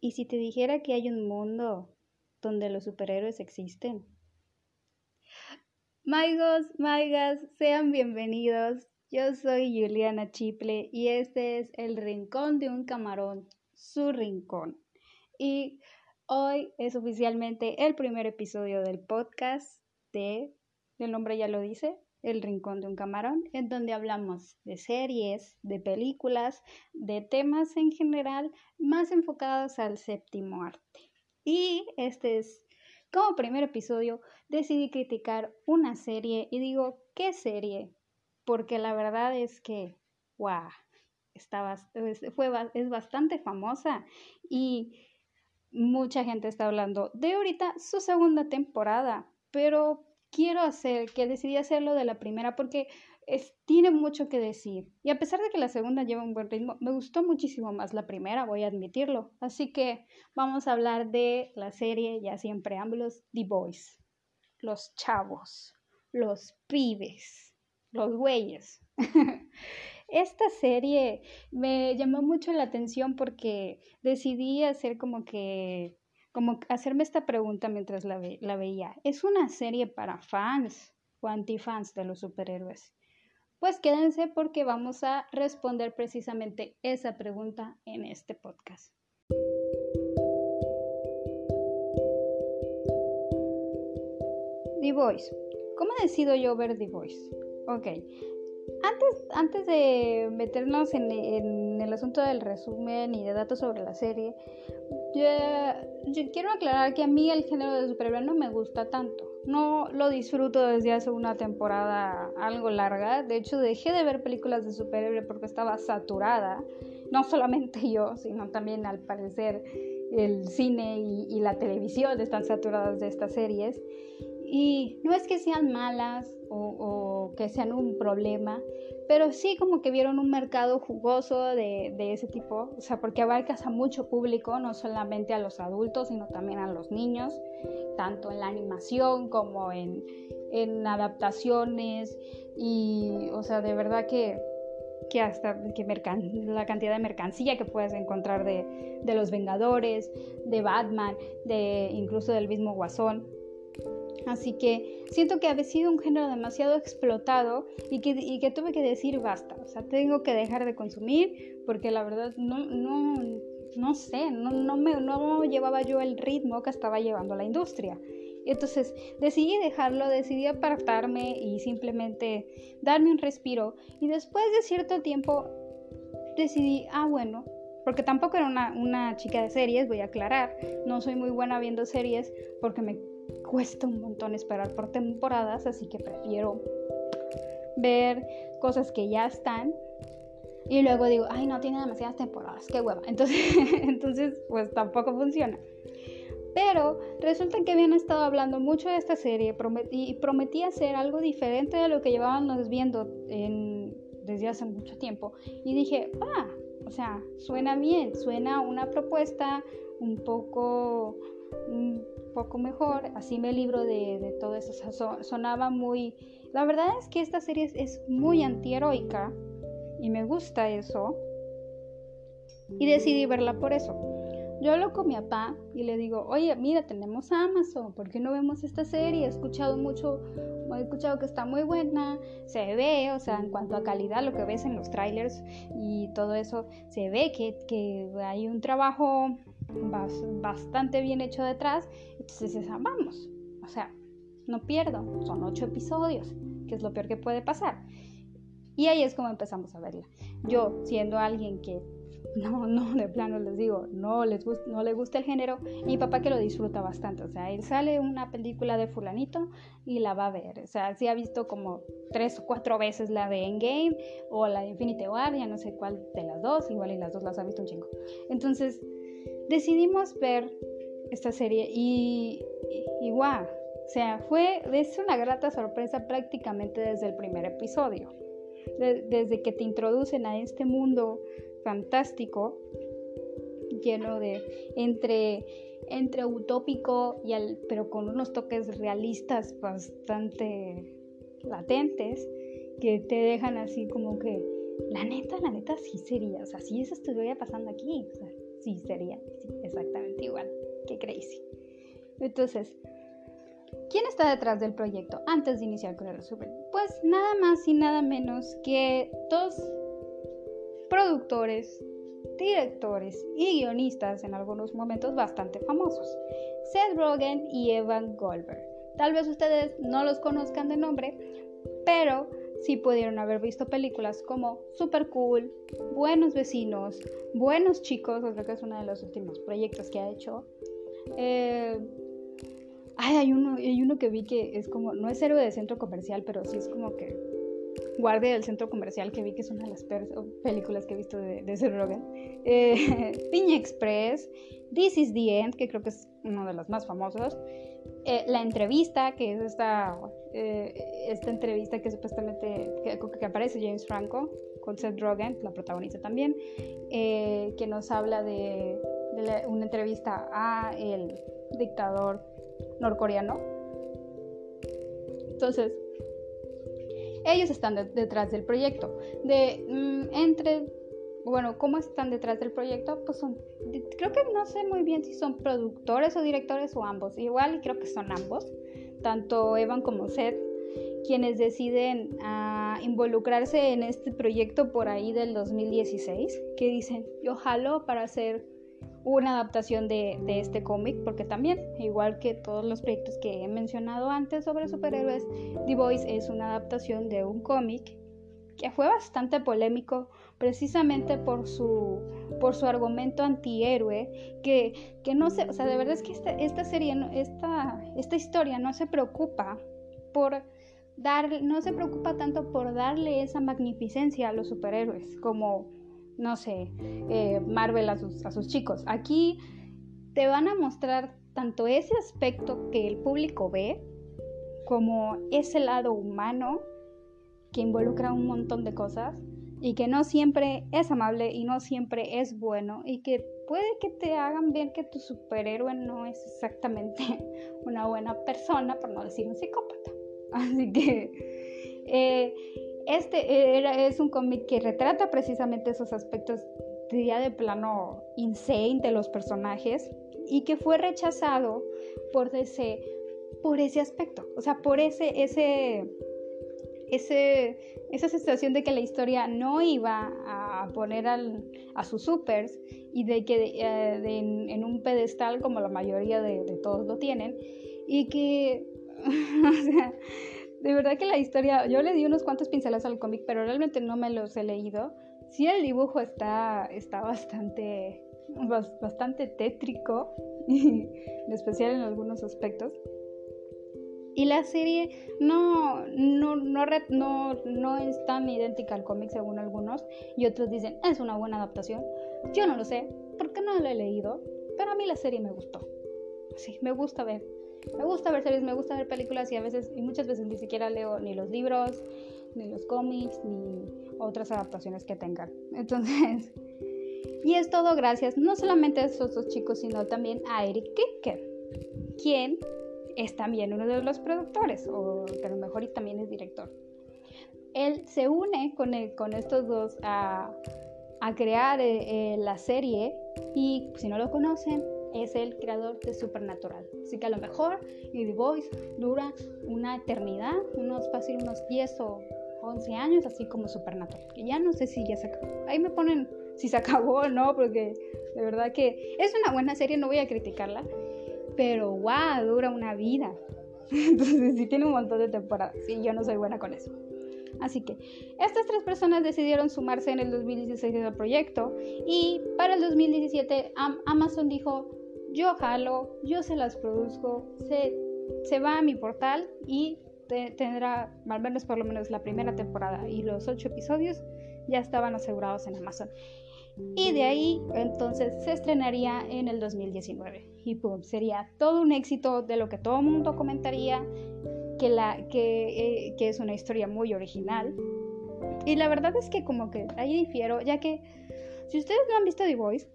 ¿Y si te dijera que hay un mundo donde los superhéroes existen? Maigos, maigas, sean bienvenidos. Yo soy Juliana Chiple y este es el Rincón de un Camarón, su rincón. Y hoy es oficialmente el primer episodio del podcast de, el nombre ya lo dice, el Rincón de un Camarón, en donde hablamos de series, de películas, de temas en general más enfocados al séptimo arte. Y este es, como primer episodio, decidí criticar una serie y digo, ¿qué serie? Porque la verdad es que, wow, fue, es bastante famosa y mucha gente está hablando de ahorita su segunda temporada, pero quiero hacer, que decidí hacerlo de la primera porque tiene mucho que decir. Y a pesar de que la segunda lleva un buen ritmo, me gustó muchísimo más la primera, voy a admitirlo. Así que vamos a hablar de la serie, ya sin preámbulos, The Boys. Los chavos, los pibes, los güeyes. Esta serie me llamó mucho la atención porque decidí hacer como que como hacerme esta pregunta mientras la, la veía. ¿Es una serie para fans o antifans de los superhéroes? Pues quédense porque vamos a responder precisamente esa pregunta en este podcast. The Voice. ¿Cómo decido yo ver The Voice? Ok. Antes, antes de meternos en, en, el asunto del resumen y de datos sobre la serie, yo, quiero aclarar que a mí el género de superhéroe no me gusta tanto. No lo disfruto desde hace una temporada algo larga. De hecho, dejé de ver películas de superhéroe porque estaba saturada. No solamente yo, sino también al parecer el cine y la televisión están saturadas de estas series. Y no es que sean malas o, que sean un problema, pero sí como que vieron un mercado jugoso de, ese tipo, o sea, porque abarcas a mucho público, no solamente a los adultos, sino también a los niños, tanto en la animación como en, adaptaciones y, o sea, de verdad que, que hasta que la cantidad de mercancía que puedes encontrar de, de los Vengadores, de Batman, de incluso del mismo Guasón Así que siento que ha sido un género demasiado explotado y que, y que tuve que decir basta. O sea, tengo que dejar de consumir porque la verdad no, no, no sé, no, no, me, no llevaba yo el ritmo que estaba llevando la industria. Entonces decidí dejarlo, decidí apartarme y simplemente darme un respiro. Y después de cierto tiempo decidí, ah, bueno, porque tampoco era una, una, chica de series, voy a aclarar, no soy muy buena viendo series porque me cuesta un montón esperar por temporadas, así que prefiero ver cosas que ya están y luego digo, ay, no tiene demasiadas temporadas, qué hueva. Entonces, entonces pues tampoco funciona. Pero resulta que habían estado hablando mucho de esta serie y prometí hacer algo diferente de lo que llevábamos viendo desde hace mucho tiempo. Y dije, ah, o sea, suena bien, suena una propuesta un poco un poco mejor, así me libro de, todo eso, sonaba muy... La verdad es que esta serie es, muy antiheroica y me gusta eso y decidí verla por eso. Yo hablo con mi papá y le digo, oye, mira, tenemos Amazon, ¿por qué no vemos esta serie? He escuchado mucho, he escuchado que está muy buena, se ve, o sea, en cuanto a calidad, lo que ves en los trailers y todo eso, se ve que hay un trabajo bastante bien hecho detrás. Entonces vamos, o sea, no pierdo, son ocho episodios, que es lo peor que puede pasar. Y ahí es como empezamos a verla. Yo, siendo alguien que no, no, de plano les digo, no, les no le gusta el género, mi papá que lo disfruta bastante, o sea, él sale una película de fulanito y la va a ver, o sea, sí ha visto como tres o cuatro veces la de Endgame o la de Infinity War, ya no sé cuál de las dos, igual y las dos las ha visto un chingo. Entonces, decidimos ver esta serie y, y, wow, o sea, fue es una grata sorpresa prácticamente desde el primer episodio. desde que te introducen a este mundo fantástico, lleno de entre, entre utópico y al, pero con unos toques realistas bastante latentes que te dejan así como que la neta, la neta sí sería, o sea, si eso estuviera pasando aquí, o sea, sí sería exactamente igual. Qué crazy. Entonces, ¿quién está detrás del proyecto antes de iniciar con el resumen? Pues nada más y nada menos que dos productores, directores y guionistas en algunos momentos bastante famosos, Seth Rogen y Evan Goldberg. Tal vez ustedes no los conozcan de nombre, pero sí pudieron haber visto películas como Super Cool, Buenos Vecinos, Buenos Chicos, creo que es uno de los últimos proyectos que ha hecho. Eh, hay uno, hay uno que vi que es como, no es héroe de centro comercial, pero sí es como que guardia del centro comercial que vi que es una de las películas que he visto de, de Seth. Eh, Piña Express, This is the End, que creo que es uno de los más famosos. Eh, la entrevista, que es esta, eh, esta entrevista que supuestamente que, aparece James Franco con Seth Rogen, la protagonista también, eh, que nos habla de, una entrevista a el dictador norcoreano. Entonces, ellos están detrás del proyecto. De mm, entre bueno, ¿cómo están detrás del proyecto? Pues son, creo que no sé muy bien si son productores o directores o ambos. Igual creo que son ambos, tanto Evan como Seth, quienes deciden ah, involucrarse en este proyecto por ahí del 2016, que dicen, yo jalo para hacer una adaptación de, de este cómic, porque también, igual que todos los proyectos que he mencionado antes sobre superhéroes, The Voice es una adaptación de un cómic que fue bastante polémico precisamente por su, por su argumento antihéroe, que, que no sé, o sea, de verdad es que esta, esta serie, esta, esta historia no se preocupa por dar, no se preocupa tanto por darle esa magnificencia a los superhéroes, como, no sé, eh, Marvel a sus, a sus chicos. Aquí te van a mostrar tanto ese aspecto que el público ve, como ese lado humano que involucra un montón de cosas, y que no siempre es amable y no siempre es bueno y que puede que te hagan ver que tu superhéroe no es exactamente una buena persona, por no decir un psicópata. Así que eh, este es un cómic que retrata precisamente esos aspectos ya de plano insane de los personajes y que fue rechazado por ese, por ese aspecto, o sea, por ese, ese ese, esa sensación de que la historia no iba a poner a sus supers y de que eh, en, un pedestal como la mayoría de, todos lo tienen y que, o sea, de verdad que la historia, yo le di unos cuantos pinceladas al cómic, pero realmente no me los he leído. Sí, el dibujo está, está bastante, bastante tétrico, en especial en algunos aspectos. Y la serie no, no, no, no, no es tan idéntica al cómic según algunos. Y otros dicen, es una buena adaptación. Yo no lo sé, porque no lo he leído. Pero a mí la serie me gustó. Sí, me gusta ver. Me gusta ver series, me gusta ver películas y a veces, y muchas veces ni siquiera leo ni los libros, ni los cómics, ni otras adaptaciones que tengan. Entonces, y es todo gracias no solamente a esos dos chicos, sino también a Eric Kicker, quien es también uno de los productores, o a lo mejor y también es director. Él se une con, con estos dos a, crear eh, eh, la serie y si no lo conocen, es el creador de Supernatural. Así que a lo mejor y The Voice dura una eternidad, unos fácil unos 10 o 11 años, así como Supernatural. Que ya no sé si ya se acabó. Ahí me ponen si se acabó o no, porque de verdad que es una buena serie, no voy a criticarla pero wow, dura una vida. Entonces sí tiene un montón de temporadas y yo no soy buena con eso. Así que estas tres personas decidieron sumarse en el 2016 al proyecto y para el 2017 Amazon dijo, yo jalo, yo se las produzco, se, se va a mi portal y tendrá al menos por lo menos la primera temporada y los ocho episodios ya estaban asegurados en Amazon y de ahí entonces se estrenaría en el 2019 y pum, sería todo un éxito de lo que todo el mundo comentaría que, la, que, eh, que es una historia muy original. Y la verdad es que como que ahí difiero ya que si ustedes no han visto The Voice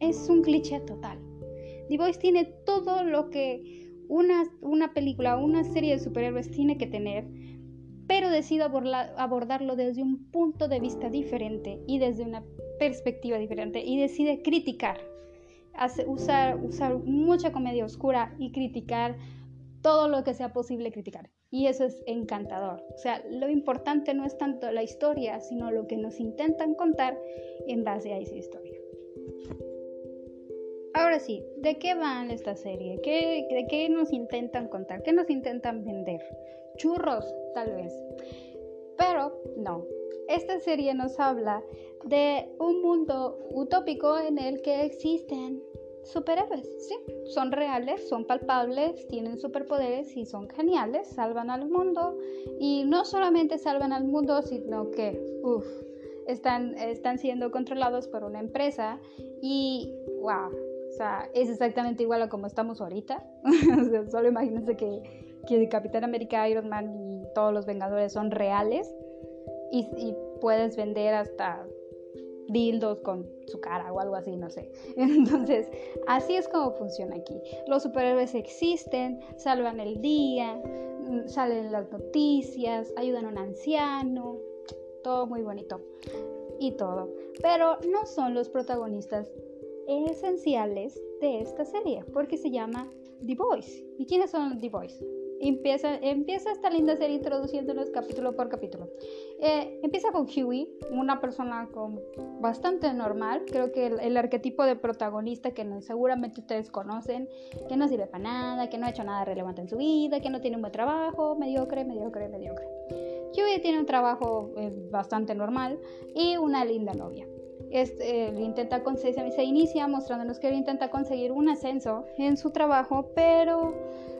es un cliché total. The Voice tiene todo lo que una, una película, una serie de superhéroes tiene que tener pero decido abordarlo desde un punto de vista diferente y desde una perspectiva diferente y decide criticar, usar, usar mucha comedia oscura y criticar todo lo que sea posible criticar. Y eso es encantador. O sea, lo importante no es tanto la historia, sino lo que nos intentan contar en base a esa historia. Ahora sí, ¿de qué va esta serie? ¿Qué, ¿De qué nos intentan contar? ¿Qué nos intentan vender? Churros, tal vez. Pero no. Esta serie nos habla de un mundo utópico en el que existen superhéroes, sí, son reales, son palpables, tienen superpoderes y son geniales, salvan al mundo y no solamente salvan al mundo, sino que, uff, están, están siendo controlados por una empresa y, wow, o sea, es exactamente igual a como estamos ahorita. solo imagínense que, que Capitán América, Iron Man y todos los Vengadores son reales y, y puedes vender hasta dildos con su cara o algo así, no sé. Entonces, así es como funciona aquí. Los superhéroes existen, salvan el día, mm, salen las noticias, ayudan a un anciano, todo muy bonito y todo. Pero no son los protagonistas esenciales de esta serie, porque se llama The Boys. ¿Y quiénes son The Boys? empieza, empieza esta linda serie introduciéndonos capítulo por capítulo. Eh, empieza con Huey, una persona con bastante normal, creo que el, arquetipo de protagonista que seguramente ustedes conocen, que no sirve para nada, que no ha hecho nada relevante en su vida, que no tiene un buen trabajo, mediocre, mediocre, mediocre. Huey tiene un trabajo eh, bastante normal y una linda novia. Este, intenta conseguir, se inicia mostrándonos que él intenta conseguir un ascenso en su trabajo, pero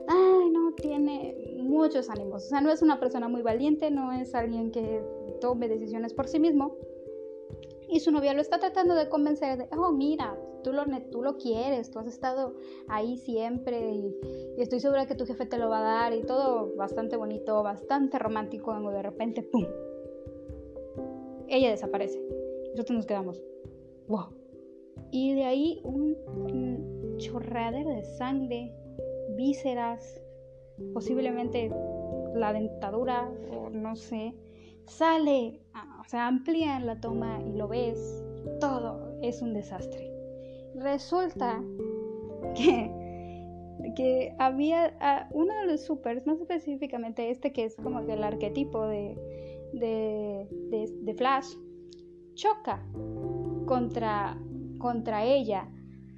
ay, no tiene muchos ánimos. O sea, no es una persona muy valiente, no es alguien que tome decisiones por sí mismo. Y su novia lo está tratando de convencer de, oh, mira, tú lo, tú lo quieres, tú has estado ahí siempre y, estoy segura que tu jefe te lo va a dar y todo bastante bonito, bastante romántico, cuando de repente, ¡pum! Ella desaparece. Nosotros nos quedamos, wow. Y de ahí un, un de sangre, vísceras, posiblemente la dentadura o no sé, sale, o sea, amplía la toma y lo ves, todo es un desastre. Resulta que, que había uno de los supers, más específicamente este que es como el arquetipo de, de, de, Flash, choca contra, contra ella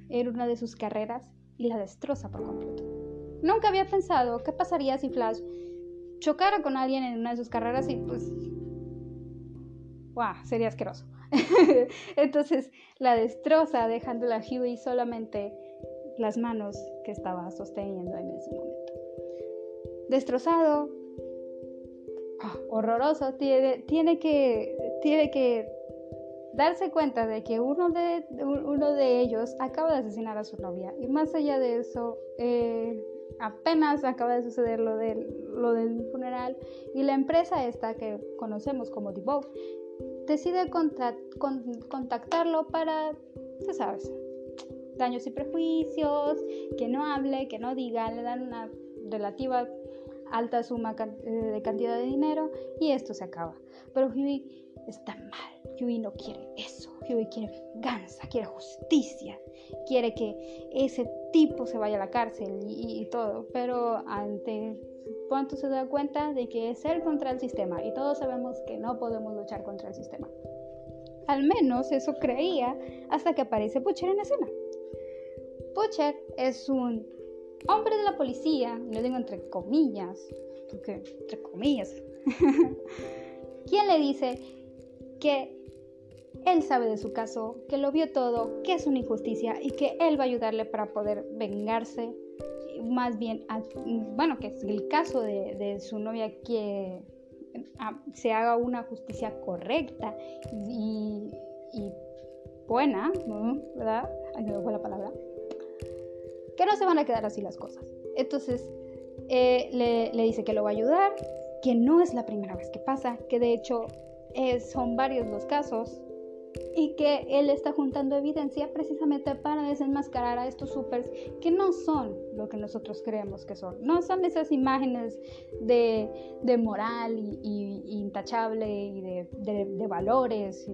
en una de sus carreras y la destroza por completo. Nunca había pensado qué pasaría si Flash chocara con alguien en una de sus carreras y pues... ¡Wow! Sería asqueroso. Entonces la destroza dejándola a Huey solamente las manos que estaba sosteniendo en ese momento. Destrozado, ah, horroroso, tiene, tiene, que, tiene que darse cuenta de que uno de, uno de ellos acaba de asesinar a su novia. Y más allá de eso, eh, apenas acaba de suceder lo del, lo del funeral y la empresa esta que conocemos como Vogue decide contactarlo para, tú sabes, daños y prejuicios, que no hable, que no diga, le dan una relativa alta suma eh, de cantidad de dinero y esto se acaba. Pero está mal, Huey no quiere eso, Huey quiere venganza, quiere justicia, quiere que ese tipo se vaya a la cárcel y, todo, pero ante cuánto se da cuenta de que es él contra el sistema y todos sabemos que no podemos luchar contra el sistema. Al menos eso creía hasta que aparece Butcher en escena. Butcher es un hombre de la policía, lo digo entre comillas, porque entre comillas, quien le dice que él sabe de su caso, que lo vio todo, que es una injusticia y que él va a ayudarle para poder vengarse. Más bien, bueno, que es el caso de, su novia que ah, se haga una justicia correcta y, buena, ¿verdad? Ahí me fue la palabra. Que no se van a quedar así las cosas. Entonces, eh, le, le, dice que lo va a ayudar, que no es la primera vez que pasa, que de hecho son varios los casos y que él está juntando evidencia precisamente para desenmascarar a estos supers que no son lo que nosotros creemos que son. No son esas imágenes de, moral y, intachable y de, valores.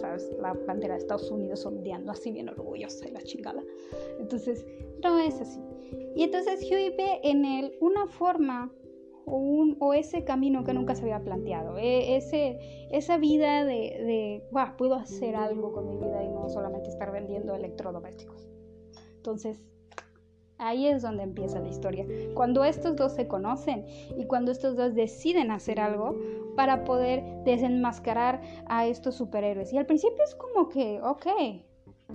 ¿sabes? La bandera de Estados Unidos ondeando así bien orgullosa y la chingada. Entonces, no es así. Y entonces Huey ve en él una forma o, un, o ese camino que nunca se había planteado, e, ese, esa vida de, de puedo hacer algo con mi vida y no solamente estar vendiendo electrodomésticos. Entonces, Ahí es donde empieza la historia. Cuando estos dos se conocen y cuando estos dos deciden hacer algo para poder desenmascarar a estos superhéroes. Y al principio es como que, ok,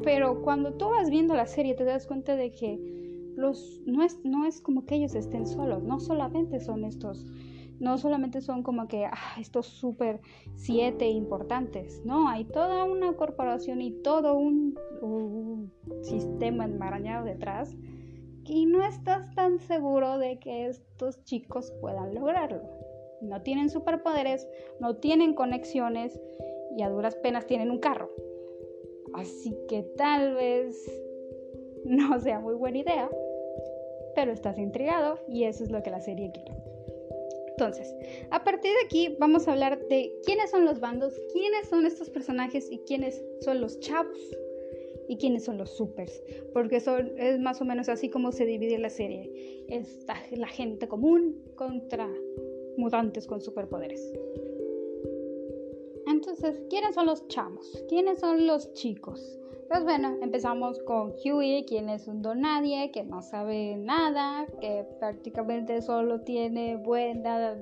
pero cuando tú vas viendo la serie te das cuenta de que los, no, es, no es como que ellos estén solos, no solamente son estos no solamente son como que ah, estos super siete importantes, no, hay toda una corporación y todo un, un sistema enmarañado detrás y no estás tan seguro de que estos chicos puedan lograrlo. No tienen superpoderes, no tienen conexiones y a duras penas tienen un carro. Así que tal vez no sea muy buena idea, pero estás intrigado y eso es lo que la serie quiere. Entonces, a partir de aquí vamos a hablar de quiénes son los bandos, quiénes son estos personajes y quiénes son los chavos y quiénes son los supers, porque son, es más o menos así como se divide la serie. Es la gente común contra mutantes con superpoderes. Entonces, ¿quiénes son los chamos? ¿Quiénes son los chicos? Pues bueno, empezamos con Huey, quien es un don nadie, que no sabe nada, que prácticamente solo tiene buena,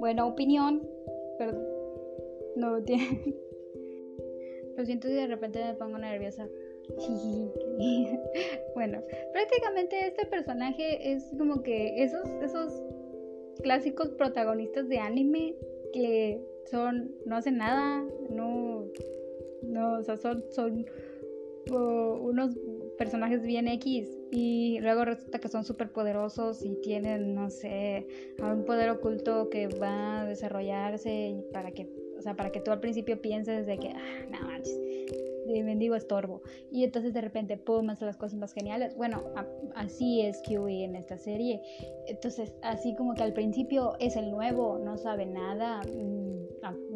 buena opinión, pero no tiene... Lo siento si de repente me pongo nerviosa. bueno, prácticamente este personaje es como que esos, esos clásicos protagonistas de anime que son, no hacen nada, no, no, o sea, son, son unos personajes bien X y luego resulta que son súper poderosos y tienen, no sé, un poder oculto que va a desarrollarse para que, o sea, para que tú al principio pienses de que, ah, no manches, mendigo estorbo. Y entonces de repente, pum, hace las cosas más geniales. Bueno, así es Kiwi en esta serie. Entonces, así como que al principio es el nuevo, no sabe nada, mm,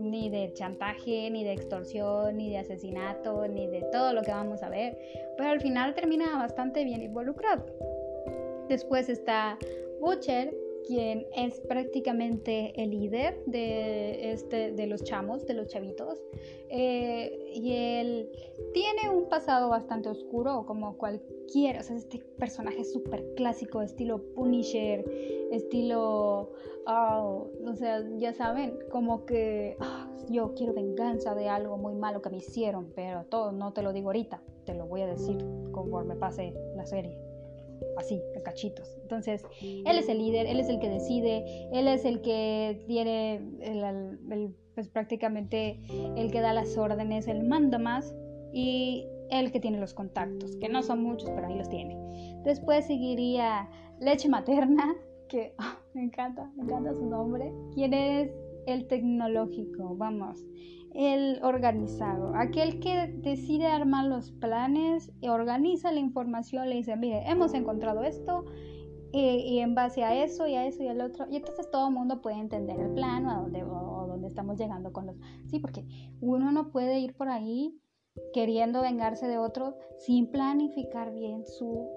ni de chantaje, ni de extorsión, ni de asesinato, ni de todo lo que vamos a ver. Pero al final termina bastante bien involucrado. Después está Butcher, quien es prácticamente el líder de, este, de los chamos, de los chavitos. Eh, y él tiene un pasado bastante oscuro, como cualquier, o sea, este personaje súper clásico, estilo Punisher, estilo, oh, o sea, ya saben, como que ah, yo quiero venganza de algo muy malo que me hicieron, pero todo no te lo digo ahorita, te lo voy a decir conforme pase la serie así, de cachitos. Entonces, él es el líder, él es el que decide, él es el que tiene, el, pues prácticamente el que da las órdenes, el manda más y el que tiene los contactos, que no son muchos, pero ahí los tiene. Después seguiría Leche Materna, que ah, me encanta, me encanta su nombre. ¿Quién es el tecnológico? Vamos el organizado, aquel que decide armar los planes organiza la información, le dice, mire, hemos encontrado esto y, en base a eso y a eso y al otro, y entonces todo el mundo puede entender el plan o a dónde, dónde estamos llegando con los... Sí, porque uno no puede ir por ahí queriendo vengarse de otro sin planificar bien su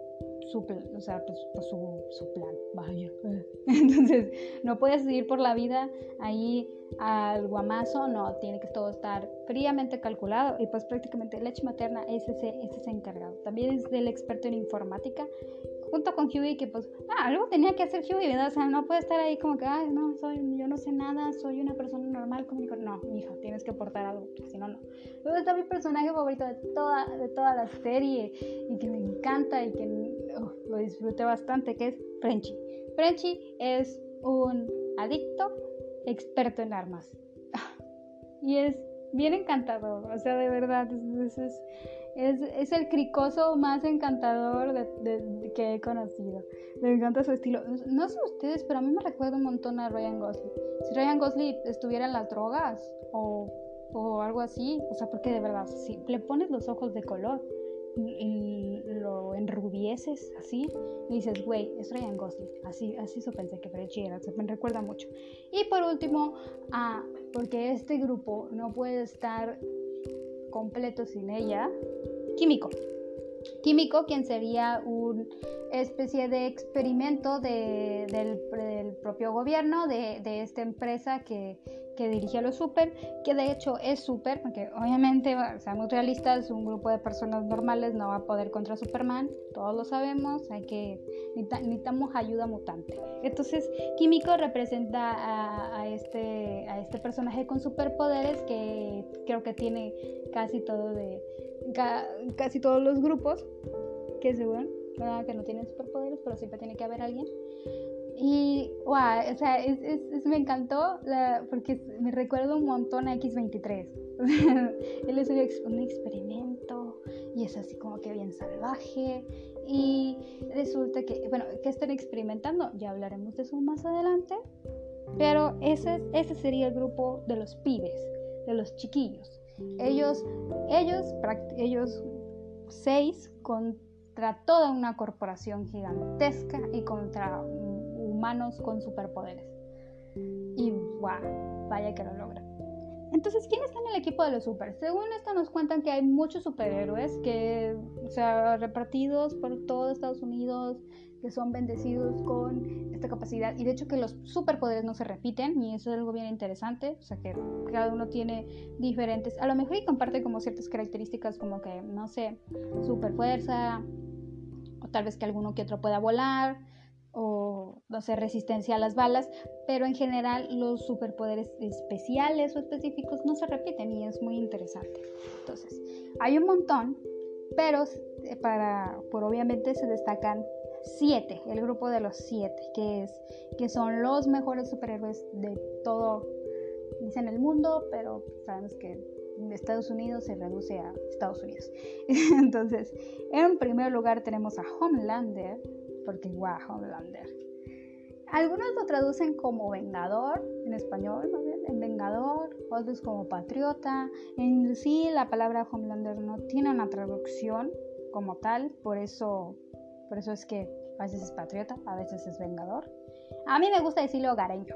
su, o sea, pues, pues, su, su, plan, vaya. Entonces, no puedes ir por la vida ahí al guamazo, no, tiene que todo estar fríamente calculado y pues prácticamente leche materna es ese, es ese encargado. También es del experto en informática junto con Huey que pues ah, algo tenía que hacer Huey, ¿verdad? O sea, no puede estar ahí como que, ay, no, soy, yo no sé nada, soy una persona normal, no, hija, tienes que aportar algo, si no, no. Luego está mi personaje favorito de toda, de toda la serie y que me encanta y que oh, lo disfruté bastante, que es Frenchy. Frenchy es un adicto experto en armas. y es bien encantador, o sea, de verdad, es, es, el cricoso más encantador de, que he conocido. Me encanta su estilo. No sé ustedes, pero a mí me recuerda un montón a Ryan Gosling. Si Ryan Gosling estuviera en las drogas o, o algo así, o sea, porque de verdad, si le pones los ojos de color lo enrubieces así y dices, güey, es Ryan Gosling. Así, así eso pensé que era, se me recuerda mucho. Y por último, ah, porque este grupo no puede estar completo sin ella. Químico. Químico, quien sería una especie de experimento del, propio gobierno, de, de esta empresa que, que dirige a los super, que de hecho es super, porque obviamente, seamos realistas, un grupo de personas normales no va a poder contra Superman, todos lo sabemos, hay que necesitamos ayuda mutante. Entonces, Químico representa a, este, a este personaje con superpoderes que creo que tiene casi todo de casi todos los grupos que se ven, que no tienen superpoderes, pero siempre tiene que haber alguien. Y, wow, o sea, es, es, me encantó porque me recuerdo un montón a X23. Él es un, experimento y es así como que bien salvaje. Y resulta que, bueno, ¿qué están experimentando? Ya hablaremos de eso más adelante. Pero ese, ese sería el grupo de los pibes, de los chiquillos. Ellos, ellos, ellos seis contra toda una corporación gigantesca y contra humanos con superpoderes. Y wow, vaya que lo logran. Entonces, ¿quién está en el equipo de los super? Según esto nos cuentan que hay muchos superhéroes que, o sea, repartidos por todo Estados Unidos, que son bendecidos con esta capacidad. Y de hecho que los superpoderes no se repiten, y eso es algo bien interesante. O sea, que cada uno tiene diferentes, a lo mejor y comparte como ciertas características como que, no sé, super fuerza, o tal vez que alguno que otro pueda volar, o no sé, resistencia a las balas, pero en general los superpoderes especiales o específicos no se repiten y es muy interesante. Entonces, hay un montón, pero eh, para, por obviamente se destacan siete, el grupo de los siete, que, es, que son los mejores superhéroes de todo, dicen el mundo, pero sabemos que Estados Unidos se reduce a Estados Unidos. Entonces, en primer lugar tenemos a Homelander, porque wow, Homelander. Algunos lo traducen como vengador, en español, en vengador, otros como patriota. En sí, la palabra Homelander no tiene una traducción como tal, por eso, por eso es que a veces es patriota, a veces es vengador. A mí me gusta decirle hogareño,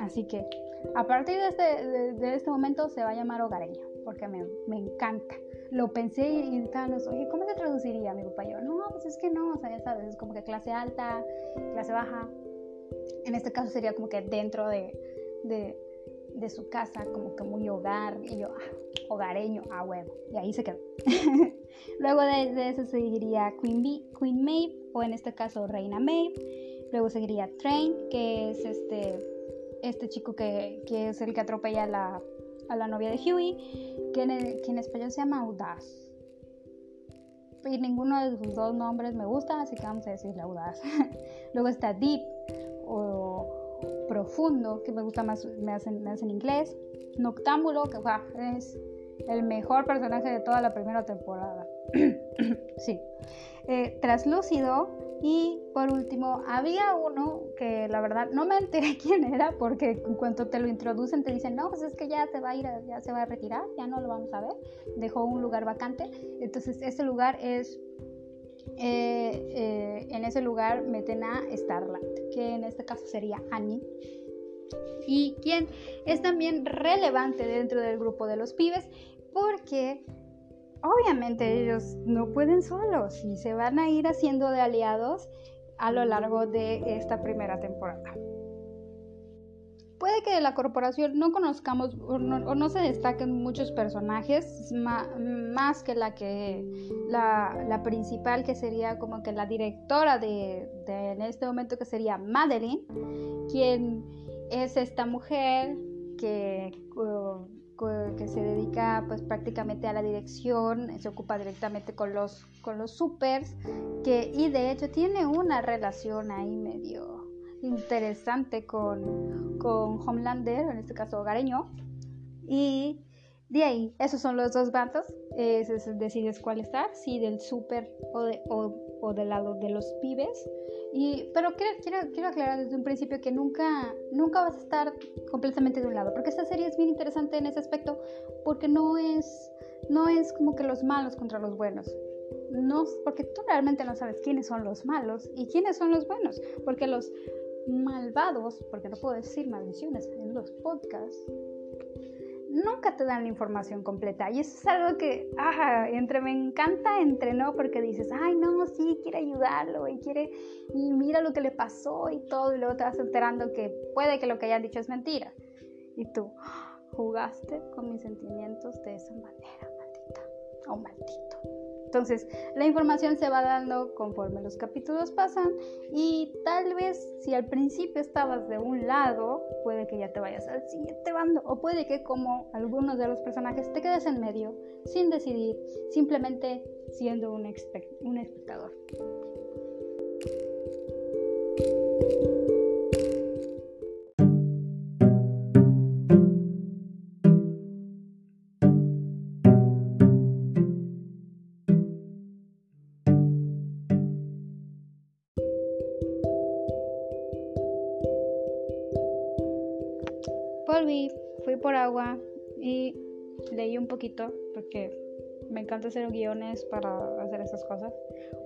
así que a partir de este, de este momento se va a llamar hogareño, porque me, me encanta lo pensé y estábamos, oye, ¿cómo se traduciría? Mi papá y yo, no, pues es que no, o sea, ya sabes, es como que clase alta, clase baja. En este caso sería como que dentro de, de, de su casa, como que muy hogar, y yo, ah, hogareño, a huevo, y ahí se quedó. Luego de, de, eso seguiría Queen, Bee, Queen Maeve, o en este caso Reina Maeve. Luego seguiría Train, que es este, este chico que, que es el que atropella la, a la novia de Huey, que en, español se llama Audaz. Y ninguno de sus dos nombres me gusta, así que vamos a decirle Audaz. Luego está Deep o Profundo, que me gusta más, me hacen, en inglés. Noctámbulo, que es el mejor personaje de toda la primera temporada. sí. Eh, traslúcido, y por último, había uno que la verdad no me enteré quién era porque en cuanto te lo introducen te dicen, no, pues es que ya se va a ir, ya se va a retirar, ya no lo vamos a ver, dejó un lugar vacante. Entonces ese lugar es, eh, eh, en ese lugar meten a Starlight, que en este caso sería Annie. Y quien es también relevante dentro del grupo de los pibes porque obviamente ellos no pueden solos y se van a ir haciendo de aliados a lo largo de esta primera temporada. Puede que de la corporación no conozcamos o no, se destaquen muchos personajes, más que la que la, principal que sería como que la directora de, de en este momento que sería Madeline, quien es esta mujer que que se dedica pues prácticamente a la dirección, se ocupa directamente con los, con los supers, que, y de hecho tiene una relación ahí medio interesante con, con Homelander, en este caso hogareño, y de ahí, esos son los dos bandos, decides cuál estar, si del super o, de, o, o del lado de los pibes, y, pero quiero, quiero, quiero, aclarar desde un principio que nunca, nunca vas a estar completamente de un lado, porque esta serie es bien interesante en ese aspecto, porque no es, no es como que los malos contra los buenos. No, porque tú realmente no sabes quiénes son los malos y quiénes son los buenos, porque los malvados, porque no puedo decir maldiciones en los podcasts, nunca te dan la información completa. Y eso es algo que, ajá, entre me encanta, entre no, porque dices, ay, no, sí, quiere ayudarlo y quiere, y mira lo que le pasó y todo, y luego te vas enterando que puede que lo que hayan dicho es mentira. Y tú, jugaste con mis sentimientos de esa manera, maldita, oh maldito. Entonces, la información se va dando conforme los capítulos pasan y tal vez si al principio estabas de un lado, puede que ya te vayas al siguiente bando o puede que como algunos de los personajes te quedes en medio sin decidir, simplemente siendo un, espectador. Poquito porque me encanta hacer guiones para hacer esas cosas.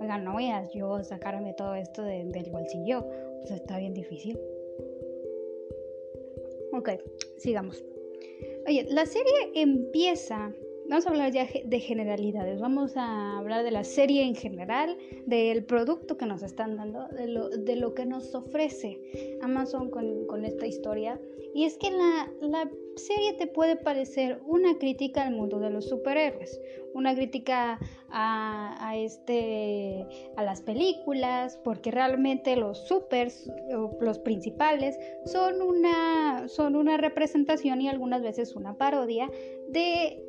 Oigan, no voy a yo sacarme todo esto del bolsillo, pues está bien difícil. Ok, sigamos. Oye, la serie empieza vamos a hablar ya de generalidades, vamos a hablar de la serie en general, del producto que nos están dando, de lo, de lo que nos ofrece Amazon con, con esta historia. Y es que la, la, serie te puede parecer una crítica al mundo de los superhéroes, una crítica a, este, a las películas, porque realmente los supers, los principales, son una, son una representación y algunas veces una parodia de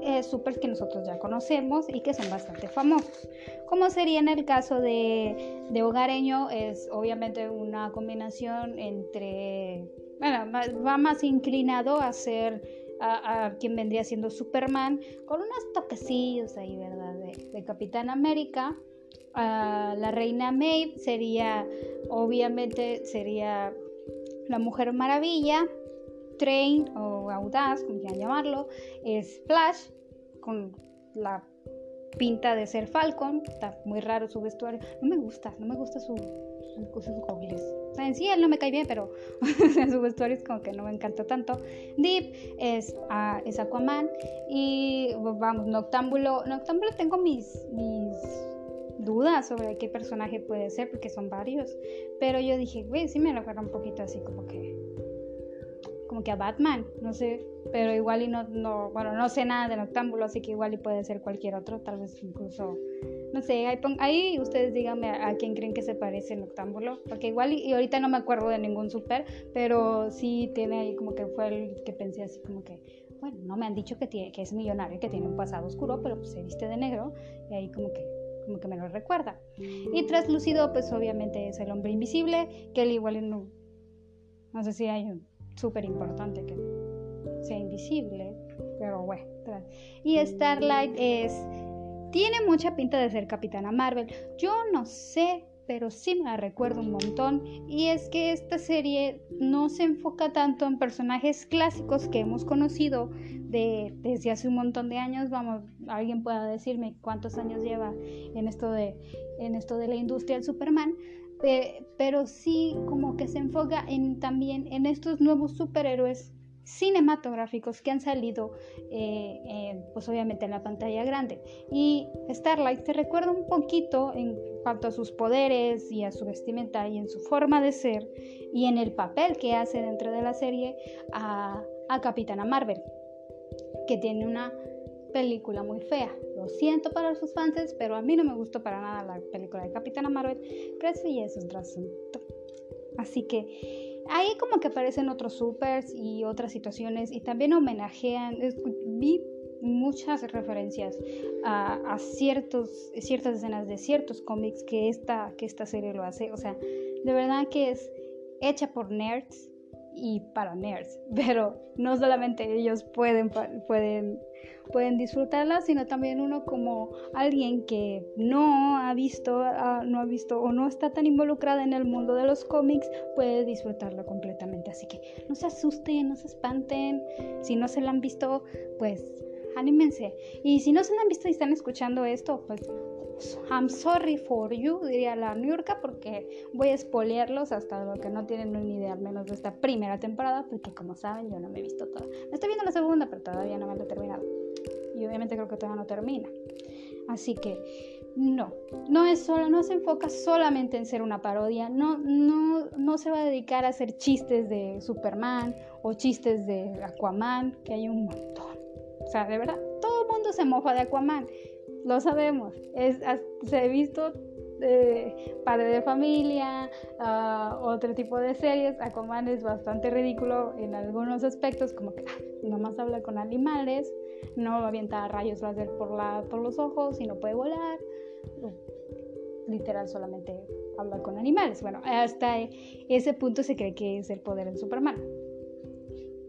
eh, supers que nosotros ya conocemos y que son bastante famosos. Como sería en el caso de, de Hogareño, es obviamente una combinación entre, bueno, va más inclinado a ser a, quien vendría siendo Superman, con unos toquecillos ahí, ¿verdad? De, de Capitán América. la reina Maeve sería, obviamente, sería la Mujer Maravilla. Train o Audaz, como quieran llamarlo, es Flash, con la pinta de ser Falcon, está muy raro su vestuario, no me gusta, no me gusta su, sus goggles. O sea, en sí él no me cae bien, pero su vestuario es como que no me encanta tanto. Deep es, uh, es Aquaman y vamos, Noctámbulo, Noctámbulo tengo mis, mis dudas sobre qué personaje puede ser porque son varios, pero yo dije, güey, sí me lo agarra un poquito así como que como que a Batman, no sé, pero igual y no, no, bueno, no sé nada de Noctámbulo, así que igual y puede ser cualquier otro, tal vez incluso, no sé, ahí, ahí ustedes díganme a, quién creen que se parece Noctámbulo, porque igual y, ahorita no me acuerdo de ningún super, pero sí tiene ahí como que fue el que pensé así como que, bueno, no me han dicho que, tiene, que es millonario, que tiene un pasado oscuro, pero pues se viste de negro, y ahí como que como que me lo recuerda. Y Traslúcido, pues obviamente es el hombre invisible, que él igual no, no sé si hay un súper importante que sea invisible, pero bueno. Y Starlight es... Tiene mucha pinta de ser Capitana Marvel. Yo no sé, pero sí me la recuerdo un montón. Y es que esta serie no se enfoca tanto en personajes clásicos que hemos conocido de, desde hace un montón de años. Vamos, alguien pueda decirme cuántos años lleva en esto de, en esto de la industria del Superman pero sí como que se enfoca en, también en estos nuevos superhéroes cinematográficos que han salido eh, pues obviamente en la pantalla grande. Y Starlight te recuerda un poquito en cuanto a sus poderes y a su vestimenta y en su forma de ser y en el papel que hace dentro de la serie a, a Capitana Marvel que tiene una película muy fea. Lo siento para sus fans, pero a mí no me gustó para nada la película de Capitana Marvel, pero eso ya es otro asunto. Así que ahí como que aparecen otros supers y otras situaciones y también homenajean, vi muchas referencias a, ciertos, ciertas escenas de ciertos cómics que esta, que esta serie lo hace. O sea, de verdad que es hecha por nerds y para nerds, pero no solamente ellos pueden, pueden, pueden disfrutarla, sino también uno como alguien que no ha visto, ah, no ha visto o no está tan involucrada en el mundo de los cómics, puede disfrutarlo completamente. Así que no se asusten, no se espanten, si no se la han visto, pues anímense. Y si no se la han visto y están escuchando esto, pues I'm sorry for you, diría la Niurka, porque voy a espolearlos hasta lo que no tienen ni idea, al menos de esta primera temporada, porque como saben, yo no me he visto toda. Me estoy viendo la segunda, pero todavía no me lo he terminado. Y obviamente creo que todavía no termina. Así que no, no es solo, no se enfoca solamente en ser una parodia, no, no, no se va a dedicar a hacer chistes de Superman o chistes de Aquaman, que hay un montón. O sea, de verdad, todo el mundo se moja de Aquaman lo sabemos. Es, se ha visto de padre de familia, uh, otro tipo de series. Aquaman es bastante ridículo en algunos aspectos, como que nomás habla con animales, no avienta rayos láser por, la, por los ojos y no puede volar. Literal, solamente habla con animales. Bueno, hasta ese punto se cree que es el poder de Superman.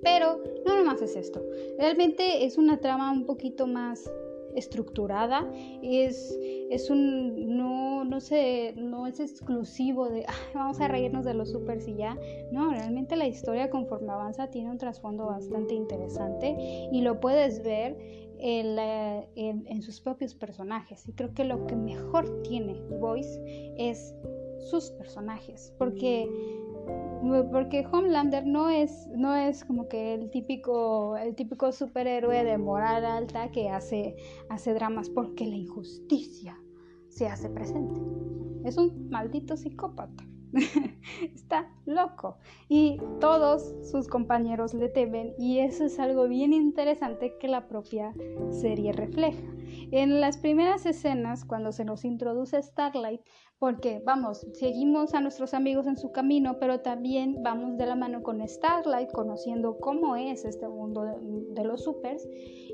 Pero no nomás es esto. Realmente es una trama un poquito más estructurada, es, es un, no, no sé, no es exclusivo de, vamos a reírnos de los supers y ya, no, realmente la historia conforme avanza tiene un trasfondo bastante interesante y lo puedes ver en, en, sus propios personajes. Y creo que lo que mejor tiene Voice es sus personajes, porque porque Homelander no es, no es como que el típico, el típico superhéroe de moral alta que hace, hace dramas porque la injusticia se hace presente. Es un maldito psicópata. Está loco. Y todos sus compañeros le temen y eso es algo bien interesante que la propia serie refleja. En las primeras escenas, cuando se nos introduce Starlight, porque vamos, seguimos a nuestros amigos en su camino, pero también vamos de la mano con Starlight, conociendo cómo es este mundo de, los supers,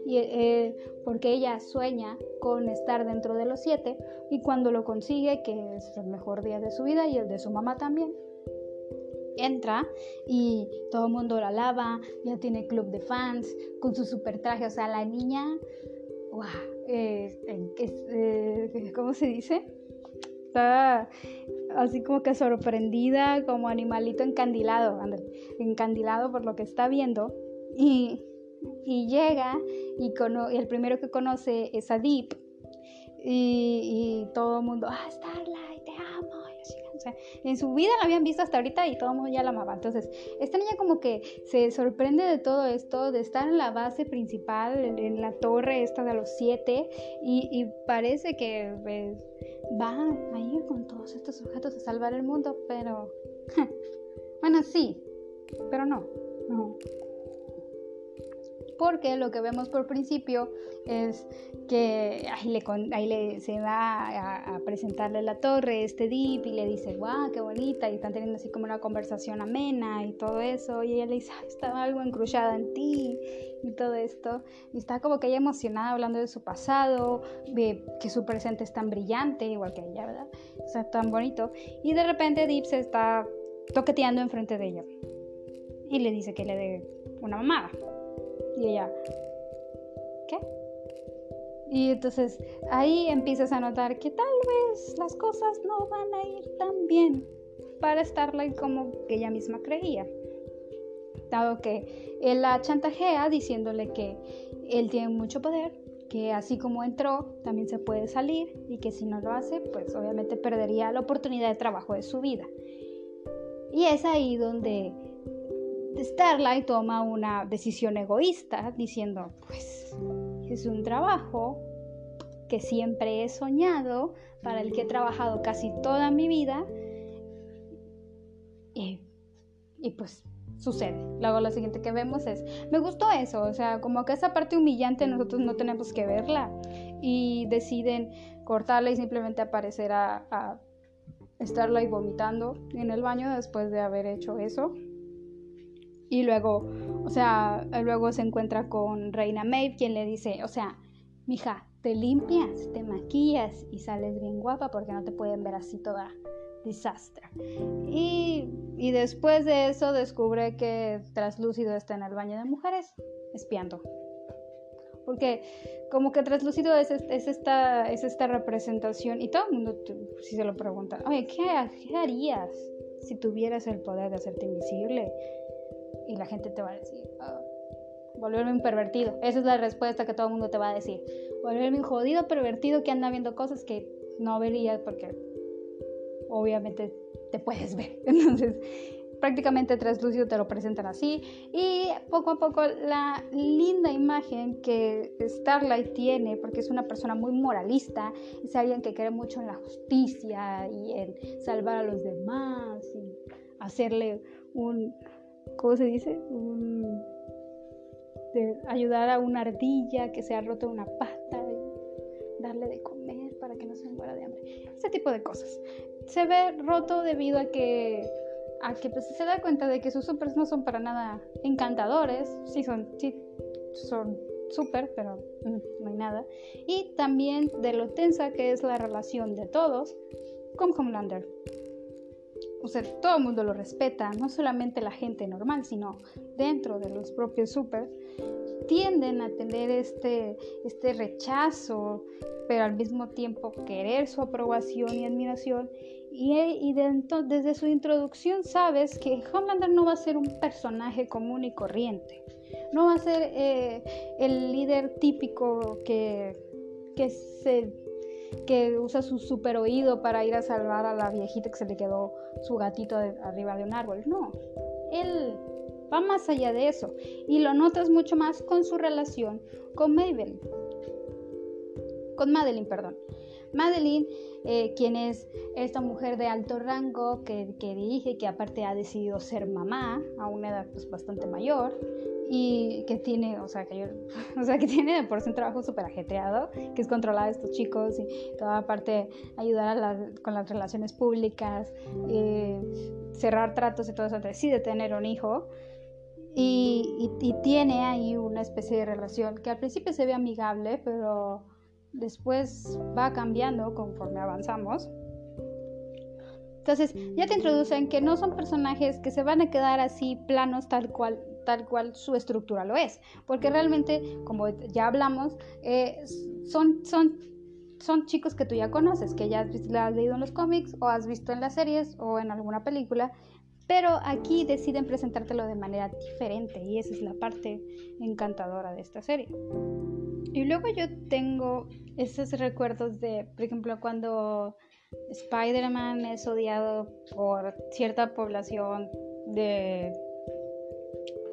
y, eh, porque ella sueña con estar dentro de los siete, y cuando lo consigue, que es el mejor día de su vida y el de su mamá también, entra y todo el mundo la alaba, ya tiene club de fans con su super traje, o sea, la niña, wow, eh, eh, ¿cómo se dice? Está así como que sorprendida, como animalito encandilado, encandilado por lo que está viendo. Y, llega y, el primero que conoce es a Deep. Y, todo el mundo, ah, Starlight, te amo. En su vida la habían visto hasta ahorita y todo el mundo ya la amaba. Entonces, esta niña como que se sorprende de todo esto, de estar en la base principal, en, la torre esta de los siete, y, parece que pues, va a ir con todos estos sujetos a salvar el mundo, pero... bueno, sí, pero no. no porque lo que vemos por principio es que ahí le, se va a, presentarle la torre este Deep y le dice, guau, qué bonita, y están teniendo así como una conversación amena y todo eso, y ella le dice, estaba algo encruchada en ti y todo esto, y está como que ella emocionada hablando de su pasado, de que su presente es tan brillante, igual que ella, ¿verdad? O sea, tan bonito, y de repente Deep se está toqueteando enfrente de ella y le dice que le dé una mamada. Y ella, ¿qué? Y entonces ahí empiezas a notar que tal vez las cosas no van a ir tan bien para Starlight como ella misma creía. Dado que él la chantajea diciéndole que él tiene mucho poder, que así como entró, también se puede salir y que si no lo hace, pues obviamente perdería la oportunidad de trabajo de su vida. Y es ahí donde Starlight toma una decisión egoísta diciendo, pues es un trabajo que siempre he soñado, para el que he trabajado casi toda mi vida y, pues sucede. Luego lo siguiente que vemos es, me gustó eso, o sea, como que esa parte humillante nosotros no tenemos que verla y deciden cortarla y simplemente aparecer a, a vomitando en el baño después de haber hecho eso. Y luego, o sea, luego se encuentra con Reina Maeve, quien le dice, o sea, mija, te limpias, te maquillas y sales bien guapa porque no te pueden ver así toda desastre. Y, y después de eso descubre que Traslúcido está en el baño de mujeres espiando. Porque como que Traslúcido es, es, esta, es esta representación, y todo el mundo si se lo pregunta, oye, ¿qué, ¿qué harías si tuvieras el poder de hacerte invisible? Y la gente te va a decir, oh, volverme un pervertido. Esa es la respuesta que todo el mundo te va a decir. Volverme un jodido pervertido que anda viendo cosas que no verías porque obviamente te puedes ver. Entonces, prácticamente translúcido te lo presentan así y poco a poco la linda imagen que Starlight tiene porque es una persona muy moralista es alguien que cree mucho en la justicia y en salvar a los demás y hacerle un ¿cómo se dice? de ayudar a una ardilla que se ha roto una pata y darle de comer para que no se muera de hambre ese tipo de cosas se ve roto debido a que a que pues, se da cuenta de que sus supers no son para nada encantadores, sí son, sí son super, pero mm, no hay nada. Y también de lo tensa que es la relación de todos con Homelander. O sea, todo el mundo lo respeta, no solamente la gente normal, sino dentro de los propios supers, tienden a tener este, este rechazo, pero al mismo tiempo querer su aprobación y admiración y, desde su introducción sabes que Homelander no va a ser un personaje común y corriente. No va a ser eh, el líder típico que, que, se, que usa su super oído para ir a salvar a la viejita que se le quedó su gatito arriba de un árbol. No, él va más allá de eso. Y lo notas mucho más con su relación con Mabel. Con Madeline, perdón. Madeline, eh, quien es esta mujer de alto rango que, que, dirige, que aparte ha decidido ser mamá a una edad pues, bastante mayor y que tiene, o sea, que, tiene por sí un trabajo súper ajetreado, que es controlar a estos chicos y toda parte ayudar con las relaciones públicas, eh, cerrar tratos y todo eso, decide tener un hijo. Y, y, tiene ahí una especie de relación que al principio se ve amigable, pero después va cambiando conforme avanzamos. Entonces, ya te introducen que no son personajes que se van a quedar así planos tal cual tal cual su estructura lo es, porque realmente, como ya hablamos, eh, son, son, son chicos que tú ya conoces, que ya has, has leído en los cómics o has visto en las series o en alguna película, pero aquí deciden presentártelo de manera diferente y esa es la parte encantadora de esta serie. Y luego yo tengo esos recuerdos de, por ejemplo, cuando Spider-Man es odiado por cierta población de,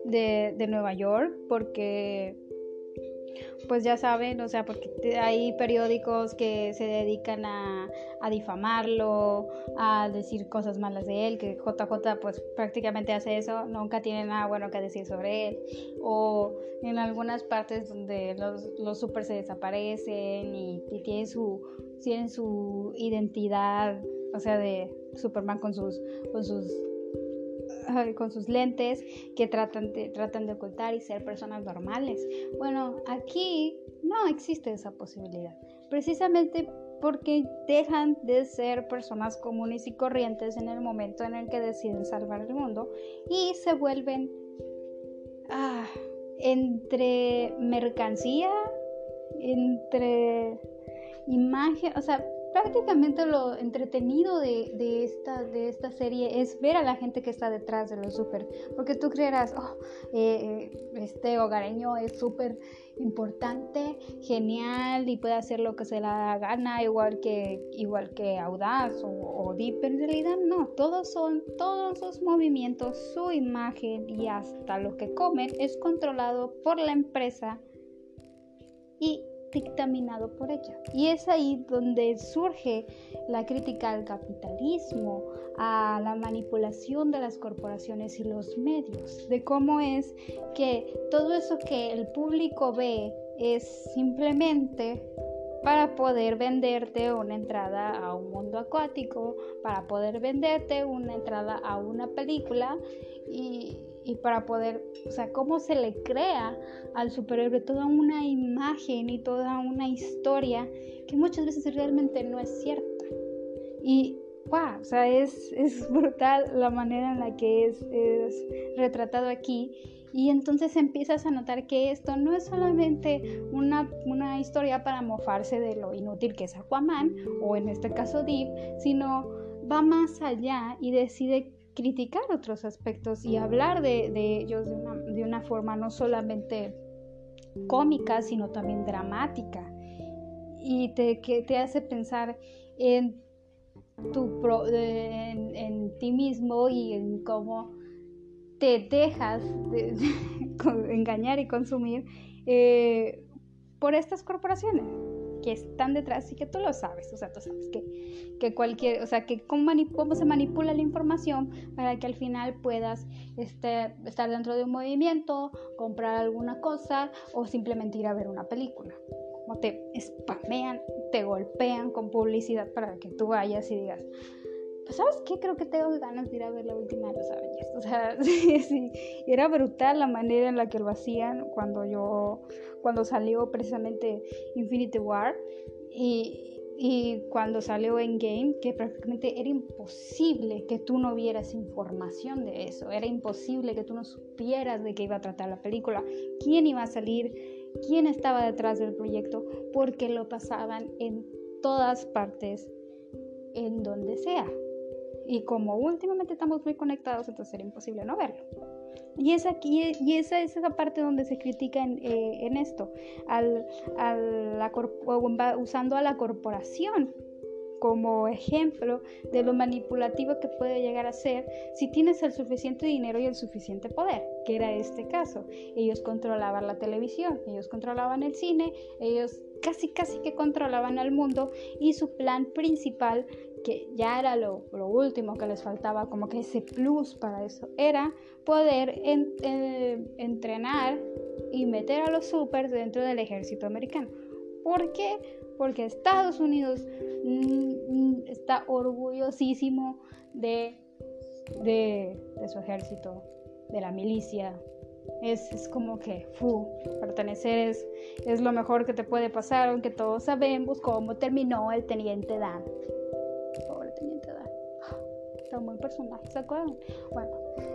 de, de Nueva York porque pues ya saben, o sea, porque hay periódicos que se dedican a, difamarlo, a decir cosas malas de él, que JJ pues prácticamente hace eso, nunca tiene nada bueno que decir sobre él, o en algunas partes donde los, los super se desaparecen y, tienen, su, tienen su identidad, o sea, de Superman con sus con sus lentes que tratan de, tratan de ocultar y ser personas normales. Bueno, aquí no existe esa posibilidad, precisamente porque dejan de ser personas comunes y corrientes en el momento en el que deciden salvar el mundo y se vuelven ah, entre mercancía, entre imagen, o sea, prácticamente lo entretenido de, esta, de esta serie es ver a la gente que está detrás de los super, porque tú creerás, oh, eh, eh, este hogareño es súper importante, genial y puede hacer lo que se le gana, igual que, igual que Audaz o, o Deep, pero en realidad no, todos son, todos sus movimientos, su imagen y hasta lo que comen es controlado por la empresa y dictaminado por ella. Y es ahí donde surge la crítica al capitalismo, a la manipulación de las corporaciones y los medios, de cómo es que todo eso que el público ve es simplemente para poder venderte una entrada a un mundo acuático, para poder venderte una entrada a una película y, y para poder, o sea, cómo se le crea al superhéroe toda una imagen y toda una historia que muchas veces realmente no es cierta. Y, wow, o sea, es, es brutal la manera en la que es, es retratado aquí. Y entonces empiezas a notar que esto no es solamente una, una, historia para mofarse de lo inútil que es Aquaman, o en este caso Deep, sino va más allá y decide criticar otros aspectos y hablar de, ellos de una, forma no solamente cómica, sino también dramática. Y te, que te hace pensar en, tu en, ti mismo y en cómo te dejas de, engañar y consumir eh, por estas corporaciones que están detrás y que tú lo sabes, o sea, tú sabes que, que cualquier, o sea, que cómo, cómo, se manipula la información para que al final puedas este, estar dentro de un movimiento, comprar alguna cosa o simplemente ir a ver una película. Como te spamean, te golpean con publicidad para que tú vayas y digas, pues sabes qué, creo que tengo ganas de ir a ver la última de los Avengers. O sea, sí, sí, era brutal la manera en la que lo hacían cuando yo, cuando salió precisamente Infinity War y, y cuando salió Endgame, que prácticamente era imposible que tú no vieras información de eso, era imposible que tú no supieras de qué iba a tratar la película, quién iba a salir, quién estaba detrás del proyecto, porque lo pasaban en todas partes, en donde sea. Y como últimamente estamos muy conectados, entonces era imposible no verlo. Y, es aquí, y esa es esa parte donde se critica en, eh, esto, al, usando a la corporación como ejemplo de lo manipulativo que puede llegar a ser si tienes el suficiente dinero y el suficiente poder, que era este caso. Ellos controlaban la televisión, ellos controlaban el cine, ellos casi casi que controlaban al mundo y su plan principal que ya era lo, último que les faltaba, como que ese plus para eso, era poder entrenar y meter a los supers dentro del ejército americano. ¿Por qué? Porque Estados Unidos mm, mm, está orgullosísimo de, de, su ejército, de la milicia. Es, como que, fu, pertenecer es, es lo mejor que te puede pasar, aunque todos sabemos cómo terminó el teniente Dan. Muy personaje, ¿se acuerdan? Bueno,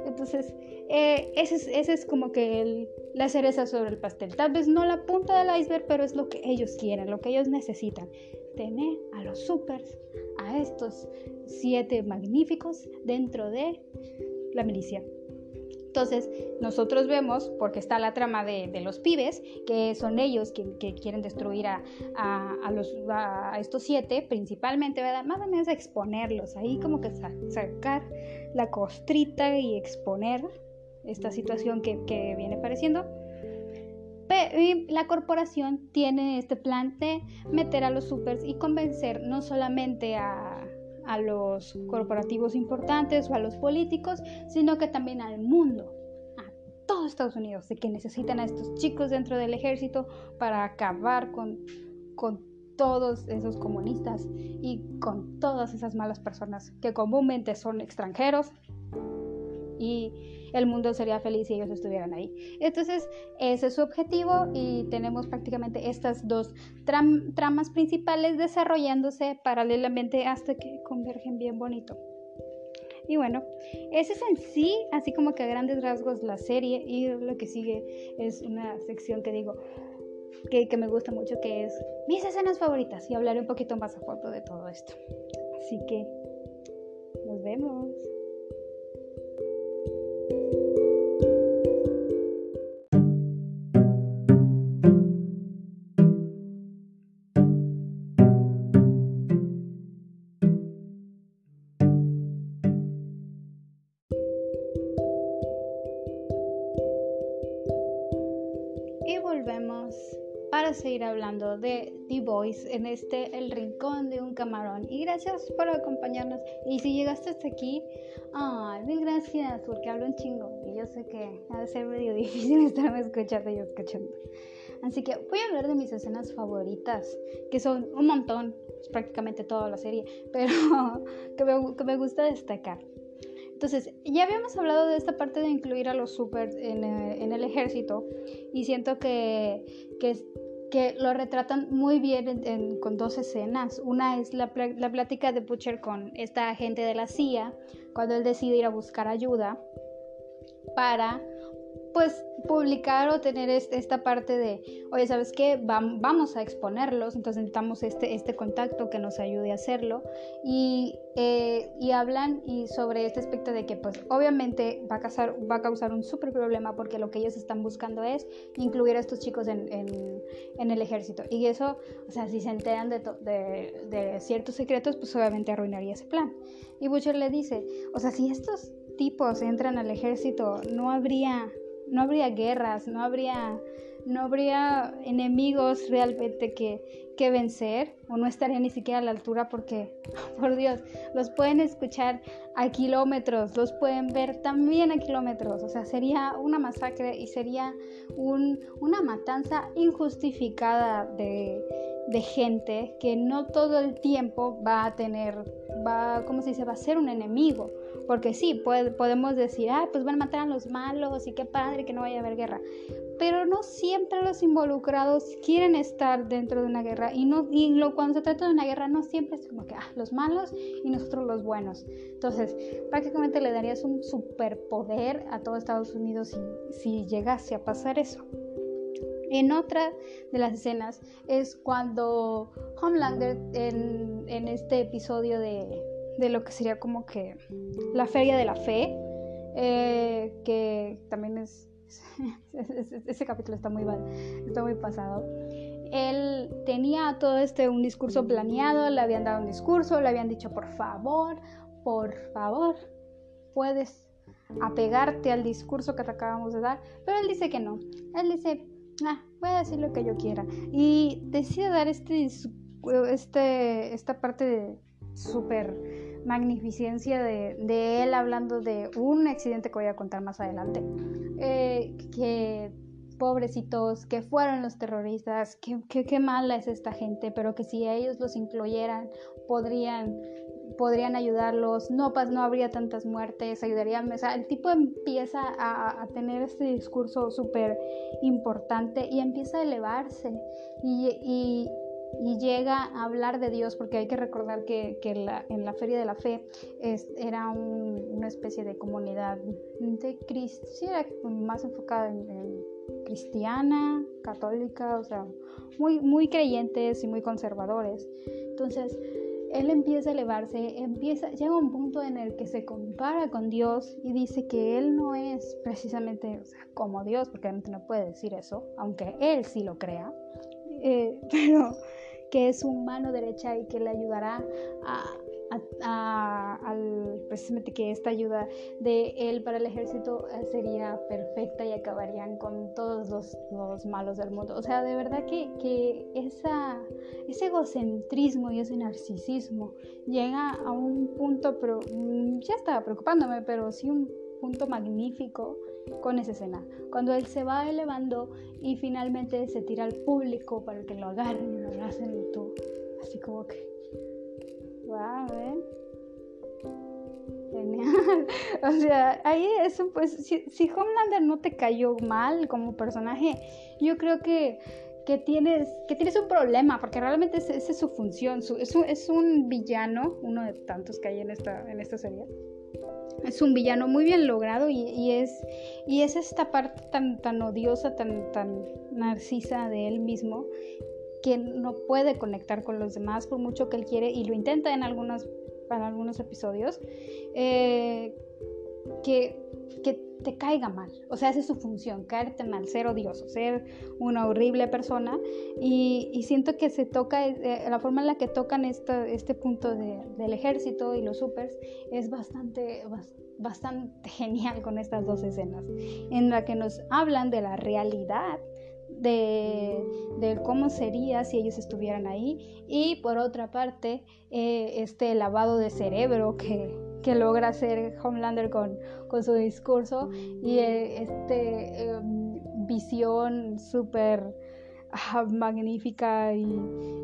entonces, eh, ese, es, ese, es, como que la cereza sobre el pastel. Tal vez no la punta del iceberg, pero es lo que ellos quieren, lo que ellos necesitan. Tener a los supers, a estos siete magníficos dentro de la milicia. Entonces, nosotros vemos, porque está la trama de, los pibes, que son ellos que, quieren destruir a, estos siete, principalmente, ¿verdad? Más o menos exponerlos, ahí como que sacar la costrita y exponer esta situación que, viene apareciendo. La corporación tiene este plan de meter a los supers y convencer no solamente a, a los corporativos importantes o a los políticos, sino que también al mundo, a todo Estados Unidos, de que necesitan a estos chicos dentro del ejército para acabar con, con todos esos comunistas y con todas esas malas personas que comúnmente son extranjeros y el mundo sería feliz si ellos estuvieran ahí. Entonces, ese es su objetivo y tenemos prácticamente estas dos tramas principales desarrollándose paralelamente hasta que convergen bien bonito. Y bueno, ese es en sí, así como que a grandes rasgos la serie y lo que sigue es una sección que digo que, que me gusta mucho, que es mis escenas favoritas y hablaré un poquito más a fondo de todo esto. Así que nos vemos. Seguir hablando de The Voice en este El Rincón de un Camarón. Y gracias por acompañarnos. Y si llegaste hasta aquí, ay, mil gracias porque hablo un chingo. Y yo sé que ha de ser medio difícil estarme escuchando y escuchando. Así que voy a hablar de mis escenas favoritas, que son un montón, es prácticamente toda la serie, pero que me, que me gusta destacar. Entonces, ya habíamos hablado de esta parte de incluir a los super en, eh, en el ejército y siento que, que que lo retratan muy bien con dos escenas. Una es la, plática de Butcher con esta agente de la CIA, cuando él decide ir a buscar ayuda para pues publicar o tener esta parte de, oye, ¿sabes qué? vamos a exponerlos, entonces necesitamos este, este contacto que nos ayude a hacerlo. Y, eh, y hablan y sobre este aspecto de que pues obviamente va a causar, va a causar un súper problema porque lo que ellos están buscando es incluir a estos chicos en, el ejército. Y eso, o sea, si se enteran de, de, de ciertos secretos, pues obviamente arruinaría ese plan. Y Butcher le dice, o sea, si estos tipos entran al ejército, no habría no habría guerras, no habría, no habría enemigos realmente que, que vencer o no estaría ni siquiera a la altura porque, por Dios, los pueden escuchar a kilómetros, los pueden ver también a kilómetros, o sea, sería una masacre y sería un, una matanza injustificada de, de gente que no todo el tiempo va a tener, va, ¿cómo se dice?, va a ser un enemigo porque sí, podemos decir, ah, pues van a matar a los malos y qué padre que no vaya a haber guerra. Pero no siempre los involucrados quieren estar dentro de una guerra. Y, no, y lo, cuando se trata de una guerra, no siempre es como que, ah, los malos y nosotros los buenos. Entonces, prácticamente le darías un superpoder a todo Estados Unidos si, llegase a pasar eso. En otra de las escenas es cuando Homelander en este episodio de, de lo que sería como que la feria de la fe, eh, que también es, ese capítulo está muy mal, está muy pasado. Él tenía todo este un discurso planeado, le habían dado un discurso, le habían dicho por favor, por favor, puedes apegarte al discurso que te acabamos de dar, pero él dice que no. Él dice, ah, voy a decir lo que yo quiera. Y decide dar este, este, esta parte de súper magnificencia de, él hablando de un accidente que voy a contar más adelante. Eh, que pobrecitos, que fueron los terroristas, que, qué mala es esta gente, pero que si ellos los incluyeran, podrían podrían ayudarlos, no, pues no habría tantas muertes, ayudarían, o sea, el tipo empieza a, tener este discurso súper importante y empieza a elevarse y llega a hablar de Dios, porque hay que recordar que, que en la Feria de la Fe era una especie de comunidad de cristiana, más enfocada en, cristiana, católica, o sea, muy, muy creyentes y muy conservadores. Entonces, él empieza a elevarse, empieza, llega un punto en el que se compara con Dios y dice que él no es precisamente como Dios, porque no puede decir eso, aunque él sí lo crea, eh, pero que es su mano derecha y que le ayudará a, al, precisamente que esta ayuda de él para el ejército eh, sería perfecta y acabarían con todos los, los malos del mundo. O sea, de verdad que, que ese egocentrismo y ese narcisismo llega a un punto, pero mm, ya estaba preocupándome, pero sí un punto magnífico con esa escena. Cuando él se va elevando y finalmente se tira al público para que lo agarren y lo abracen y tú, así como que, wow, ¿eh? Genial. o sea, ahí eso, pues, si, si, Homelander no te cayó mal como personaje, yo creo que, que, tienes, que tienes un problema, porque realmente esa es su función. es, un, es un villano, uno de tantos que hay en esta, en esta serie es un villano muy bien logrado y, es, y es esta parte tan, tan odiosa, tan, tan narcisa de él mismo que no puede conectar con los demás por mucho que él quiere y lo intenta en algunos, para algunos episodios, eh, que te caiga mal. O sea, esa es su función, caerte mal, ser odioso, ser una horrible persona. Y, siento que se toca, eh, la forma en la que tocan este punto del ejército y los supers es bastante, bastante genial con estas dos escenas, en la que nos hablan de la realidad de, cómo sería si ellos estuvieran ahí y por otra parte eh, este lavado de cerebro que, que logra hacer Homelander con, con su discurso y eh, este em, visión súper ah, magnífica y,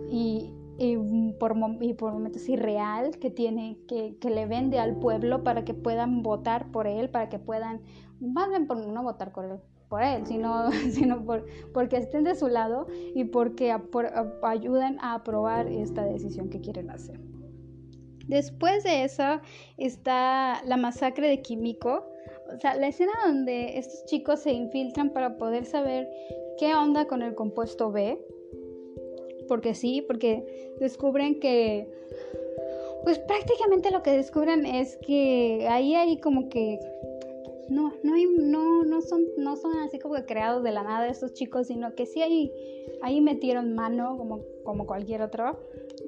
y, por, y, por, momentos irreal que tiene, que, que, le vende al pueblo para que puedan votar por él, para que puedan, más bien por no votar por él, sino, sino por, porque estén de su lado y porque ayuden a aprobar esta decisión que quieren hacer. Después de eso está la masacre de Kimiko. o sea, la escena donde estos chicos se infiltran para poder saber qué onda con el compuesto B, porque sí, porque descubren que, pues prácticamente lo que descubren es que ahí hay como que no, no, hay, no, no, son, no son así como creados de la nada estos chicos, sino que sí ahí, ahí metieron mano como, como cualquier otro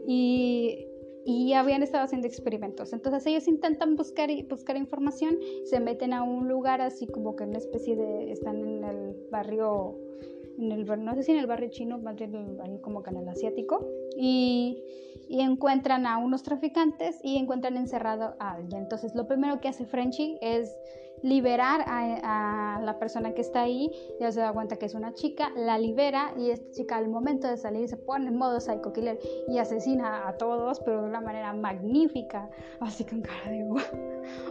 y, y habían estado haciendo experimentos. Entonces ellos intentan buscar, buscar información, se meten a un lugar así como que una especie de, están en el barrio en el, no sé si en el barrio chino, más bien ahí como el asiático, y, y, encuentran a unos traficantes y encuentran encerrado a alguien. Entonces lo primero que hace Frenchy es liberar a, la persona que está ahí, ya se da cuenta que es una chica, la libera y esta chica al momento de salir se pone en modo psycho killer y asesina a todos, pero de una manera magnífica, así con cara de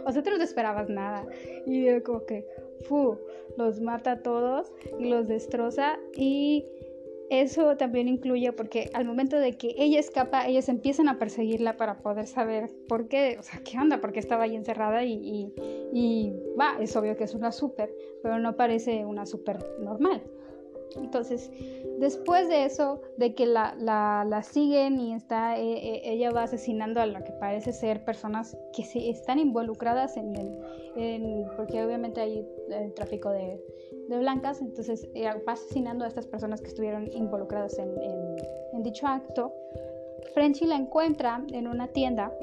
o sea, tú no te esperabas nada y como que, fu, los mata a todos y los destroza y eso también incluye porque al momento de que ella escapa, ellos empiezan a perseguirla para poder saber por qué, o sea, qué onda, porque estaba ahí encerrada y, y, va, es obvio que es una súper, pero no parece una súper normal. Entonces, después de eso, de que la, la, siguen y está, eh, eh, ella va asesinando a lo que parece ser personas que sí están involucradas en, en porque obviamente hay el tráfico de, de blancas, entonces eh, va asesinando a estas personas que estuvieron involucradas en, en, dicho acto. Frenchy la encuentra en una tienda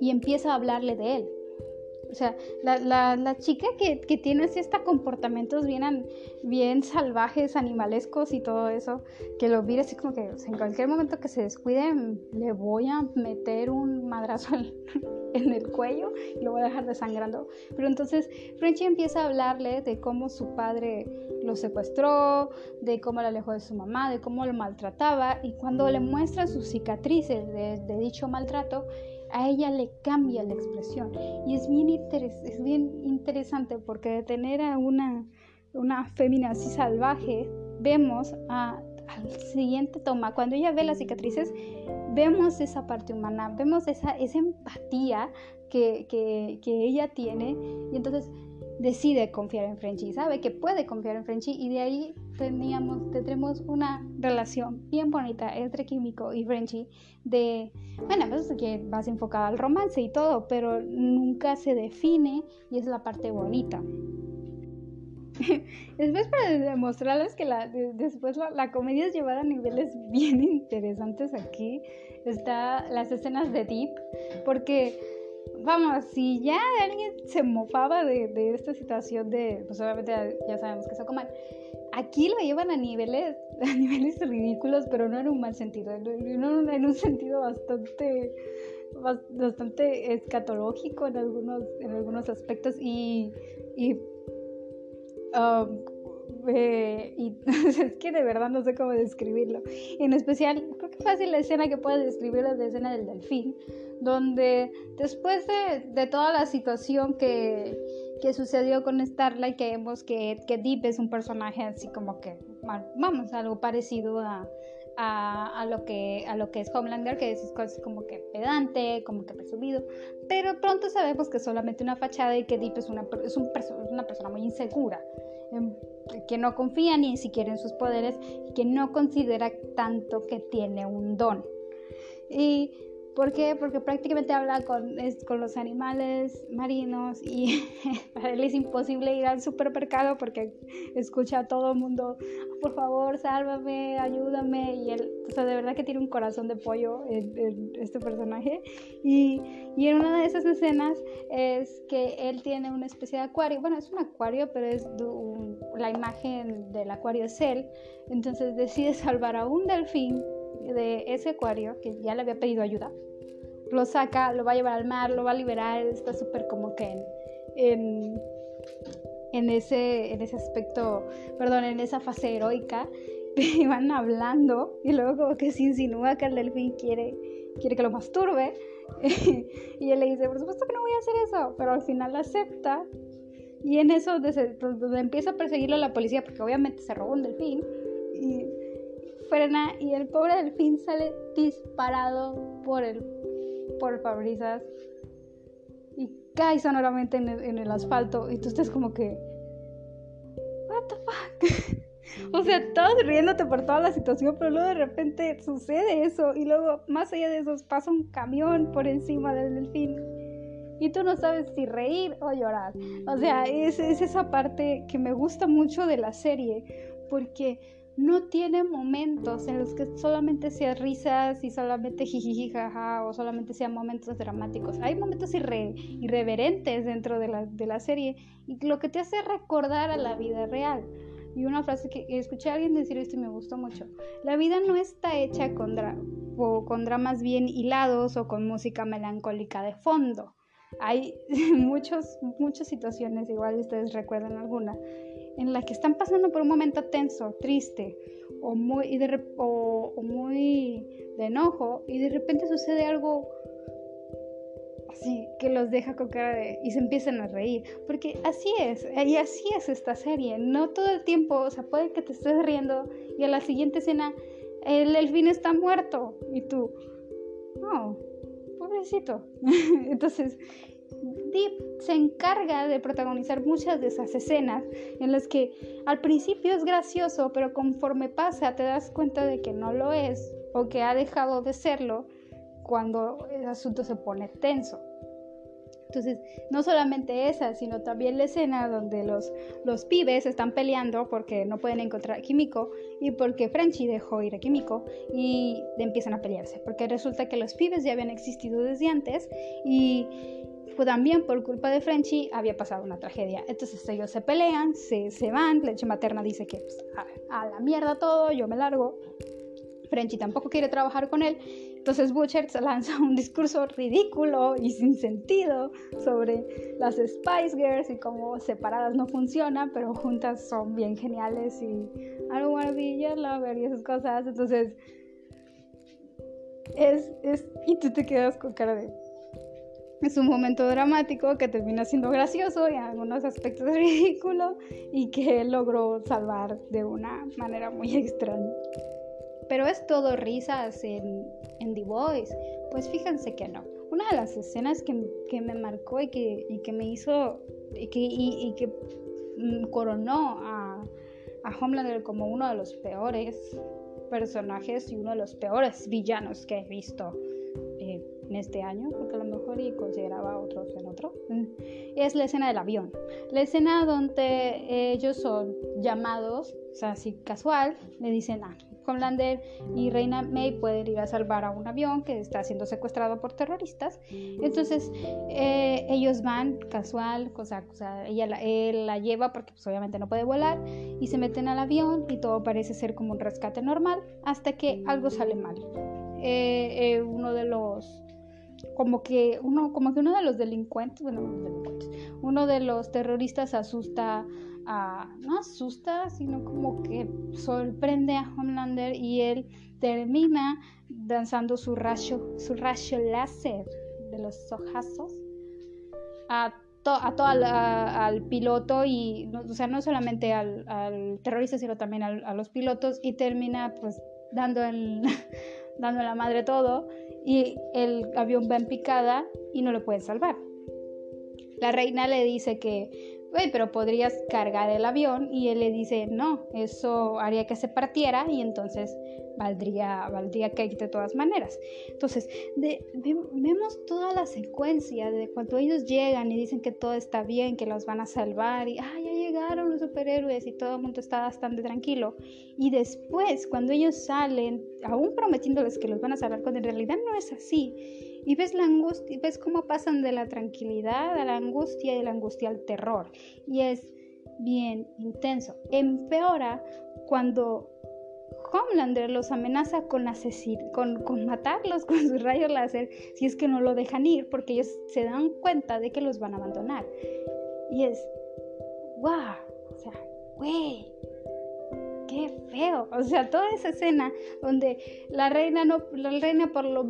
y empieza a hablarle de él. O sea, la, la, chica que, que, tiene así estos comportamientos bien, bien salvajes, animalescos y todo eso, que lo mira así como que en cualquier momento que se descuide le voy a meter un madrazo en el cuello y lo voy a dejar desangrando. Pero entonces Frenchy empieza a hablarle de cómo su padre lo secuestró, de cómo lo alejó de su mamá, de cómo lo maltrataba y cuando le muestra sus cicatrices de dicho maltrato, a ella le cambia la expresión. Y es bien, es bien interesante porque de tener a una, una fémina así salvaje, vemos a, al siguiente toma, cuando ella ve las cicatrices, vemos esa parte humana, vemos esa, esa empatía que, que, que ella tiene y entonces decide confiar en Frenchy, sabe que puede confiar en Frenchy y de ahí teníamos, tendremos una relación bien bonita entre Químico y Frenchy de, bueno, pues que vas enfocada al romance y todo, pero nunca se define y es la parte bonita. después para demostrarles que la, después la, comedia es llevada a niveles bien interesantes aquí, está las escenas de Deep, porque vamos, si ya alguien se mofaba de, de esta situación de, pues obviamente ya sabemos que es mal aquí lo llevan a niveles, a niveles ridículos, pero no en un mal sentido, en un sentido bastante, bastante escatológico en algunos, en algunos aspectos y, y, um, eh, y es que de verdad no sé cómo describirlo. En especial, creo que fácil la escena que puedes describir es la escena del delfín, donde después de, de toda la situación que que sucedió con Starlight, que vemos que, que Deep es un personaje así como que, vamos, algo parecido a, a, lo que, a lo que es Homelander, que es cosas como que pedante, como que presumido, pero pronto sabemos que es solamente una fachada y que Deep es una, es un una persona muy insegura, em, que no confía ni siquiera en sus poderes, que no considera tanto que tiene un don. Y ¿Por qué? Porque prácticamente habla con, con los animales marinos y para él es imposible ir al supermercado porque escucha a todo el mundo, por favor, sálvame, ayúdame. Y él, o sea, de verdad que tiene un corazón de pollo en, este personaje. Y, y, en una de esas escenas es que él tiene una especie de acuario. Bueno, es un acuario, pero es la imagen del acuario es él. Entonces decide salvar a un delfín de ese acuario que ya le había pedido ayuda lo saca, lo va a llevar al mar, lo va a liberar, está súper como que en, en, ese, en ese aspecto, perdón, en esa fase heroica, y van hablando y luego como que se insinúa que el delfín quiere, quiere que lo masturbe y él le dice, por supuesto que no voy a hacer eso, pero al final acepta y en eso donde, empieza a perseguirlo la policía porque obviamente se robó un delfín frena y el pobre delfín sale disparado por el por Fabrizas. y cae sonoramente en el, en el asfalto y tú estás como que... What the fuck? O sea, todos riéndote por toda la situación, pero luego de repente sucede eso y luego más allá de eso pasa un camión por encima del delfín y tú no sabes si reír o llorar. O sea, es, es esa parte que me gusta mucho de la serie porque no tiene momentos en los que solamente sea risas y solamente jijiji jaja o solamente sean momentos dramáticos. Hay momentos irreverentes dentro de la, de la serie y lo que te hace recordar a la vida real. Y una frase que escuché a alguien decir esto y me gustó mucho. La vida no está hecha con, o con dramas bien hilados o con música melancólica de fondo. Hay muchos, muchas situaciones, igual ustedes recuerdan alguna, en la que están pasando por un momento tenso, triste o muy, de, o muy de enojo y de repente sucede algo así que los deja con cara de y se empiezan a reír. Porque así es y así es esta serie. No todo el tiempo o sea puede que te estés riendo y a la siguiente escena el elfín está muerto y tú oh pobrecito entonces Deep se encarga de protagonizar muchas de esas escenas en las que al principio es gracioso, pero conforme pasa te das cuenta de que no lo es o que ha dejado de serlo cuando el asunto se pone tenso. Entonces, no solamente esa, sino también la escena donde los, los pibes están peleando porque no pueden encontrar a Kimiko y porque Frenchy dejó ir a Kimiko y empiezan a pelearse. Porque resulta que los pibes ya habían existido desde antes y también por culpa de Frenchy había pasado una tragedia. Entonces ellos se pelean, se, se van, leche materna dice que pues, a la mierda todo, yo me largo. Frenchy tampoco quiere trabajar con él. Entonces Butcher lanza un discurso ridículo y sin sentido sobre las Spice Girls y cómo separadas no funcionan, pero juntas son bien geniales y I don't wanna be your lover y esas cosas. Entonces es, es, y tú te quedas con cara de... Es un momento dramático que termina siendo gracioso y en algunos aspectos ridículo y que logró salvar de una manera muy extraña. Pero es todo risas en, en The Voice. Pues fíjense que no. Una de las escenas que, que me marcó y que, y que, me hizo y que, y, que mm, coronó a, a Homelander como uno de los peores personajes y uno de los peores villanos que he visto en este año, porque a lo mejor y consideraba otros en otro, mm, es la escena del avión. La escena donde ellos son llamados, o sea, así casual, le dicen, ah, Homelander y Reina May pueden ir a salvar a un avión que está siendo secuestrado por terroristas. Entonces eh, ellos van casual, cosa, ella la, él la lleva porque pues, obviamente no puede volar y se meten al avión y todo parece ser como un rescate normal hasta que algo sale mal. Eh, eh, uno de los como que uno como que uno de los delincuentes bueno uno de los terroristas asusta no asusta, sino como que sorprende a Homelander y él termina danzando su rayo, su rayo láser de los ojazos a, a todo al piloto y, o sea, no solamente al, terrorista, sino también a los pilotos y termina pues dando, en, dando la madre todo y el avión va en picada y no lo puede salvar. La reina le dice que pero podrías cargar el avión y él le dice, no, eso haría que se partiera y entonces valdría, valdría que de todas maneras. Entonces, vemos toda la secuencia de cuando ellos llegan y dicen que todo está bien, que los van a salvar y, ah, ya llegaron los superhéroes y todo el mundo está bastante tranquilo. Y después, cuando ellos salen, aún prometiéndoles que los van a salvar, cuando en realidad no es así y ves la angustia, ves cómo pasan de la tranquilidad a la angustia y de la angustia al terror. Y es bien intenso. Empeora cuando Homelander los amenaza con, con, con matarlos con sus rayos láser si es que no lo dejan ir porque ellos se dan cuenta de que los van a abandonar. Y es, wow, o sea, güey, qué feo. O sea, toda esa escena donde la reina no, la reina por lo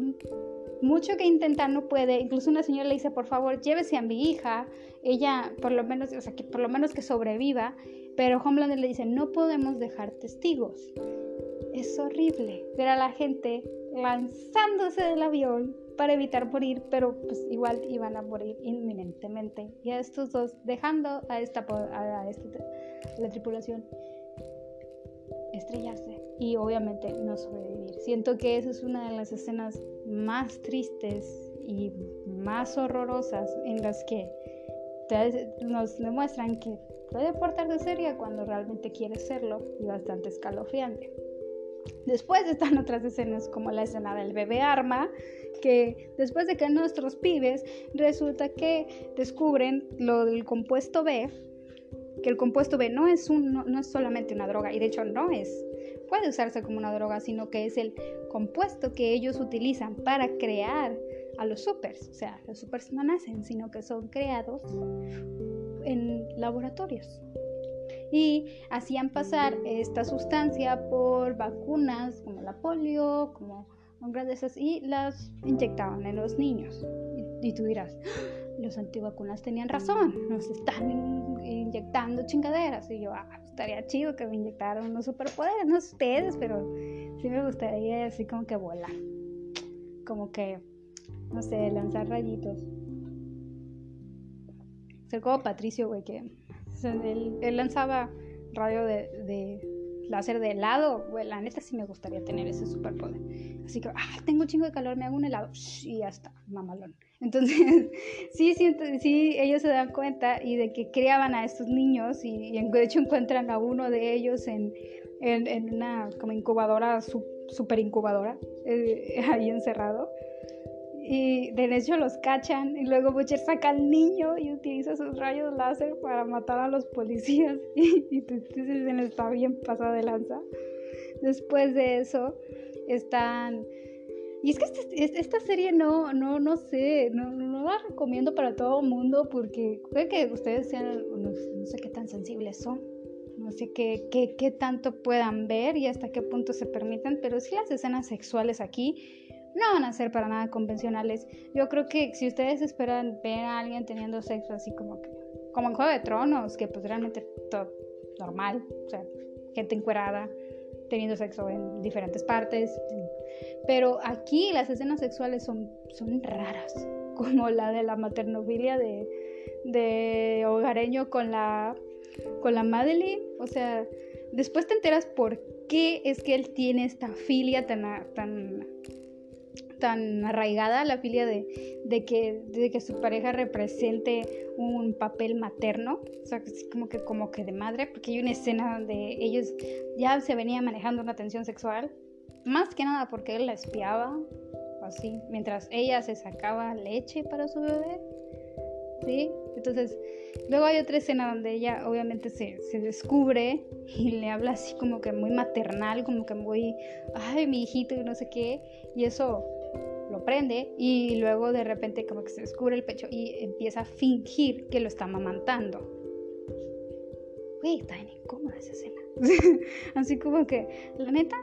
mucho que intentar no puede. Incluso una señora le dice, por favor, llévese a mi hija. Ella, por lo menos, o sea, que por lo menos que sobreviva. Pero Homelander le dice, no podemos dejar testigos. Es horrible ver a la gente lanzándose del avión para evitar morir, pero pues igual iban a morir inminentemente. Y a estos dos dejando a esta, a, esta, la tripulación estrellarse y obviamente no sobrevivir. Siento que esa es una de las escenas más tristes y más horrorosas en las que nos demuestran que puede portarse seria cuando realmente quiere serlo y bastante escalofriante. Después están otras escenas como la escena del bebé arma, que después de que nuestros pibes resulta que descubren lo del compuesto B, que el compuesto B no es, un, no, es solamente una droga, y de hecho no es, puede usarse como una droga, sino que es el compuesto que ellos utilizan para crear a los supers. O sea, los supers no nacen, sino que son creados en laboratorios. Y hacían pasar esta sustancia por vacunas como la polio, como esas, y las inyectaban en los niños. Y, tú dirás, los antivacunas tenían razón, nos están inyectando chingaderas. Y yo, ah, estaría chido que me inyectaran unos superpoderes, no ustedes, pero sí me gustaría así como que volar. Como que, no sé, lanzar rayitos. Ser como Patricio, güey, que él, lanzaba radio de láser de helado, la neta sí me gustaría tener ese superpoder. Así que, ah, tengo un chingo de calor, me hago un helado, y ya está, mamalón. Entonces, sí, sí, sí, ellos se dan cuenta y de que criaban a estos niños y, de hecho encuentran a uno de ellos en, en, una como incubadora, super incubadora, eh, ahí encerrado y de hecho los cachan y luego Butcher saca al niño y utiliza sus rayos láser para matar a los policías y, y se está bien pasada de lanza. Después de eso están... Y es que este, esta serie no, no, no sé, no, no la recomiendo para todo el mundo porque puede que ustedes sean, no, sé qué tan sensibles son, no sé qué, qué, qué tanto puedan ver y hasta qué punto se permiten, pero sí las escenas sexuales aquí no van a ser para nada convencionales. Yo creo que si ustedes esperan ver a alguien teniendo sexo así como que, como en Juego de Tronos, que pues realmente todo normal, o sea, gente encuerada, teniendo sexo en diferentes partes. Pero aquí las escenas sexuales son, son raras, como la de la maternofilia de, de hogareño con la, con la Madeline. O sea, después te enteras por qué es que él tiene esta filia tan, tan tan arraigada la filia de, que, de que su pareja represente un papel materno, o sea, como que, como que de madre, porque hay una escena donde ellos ya se venían manejando una tensión sexual, más que nada porque él la espiaba, así, mientras ella se sacaba leche para su bebé, ¿sí? Entonces, luego hay otra escena donde ella obviamente se, se, descubre y le habla así como que muy maternal, como que muy, ay, mi hijito y no sé qué, y eso lo prende y luego de repente como que se descubre el pecho y empieza a fingir que lo está amamantando. Güey, está bien incómoda esa escena. Así como que, la neta,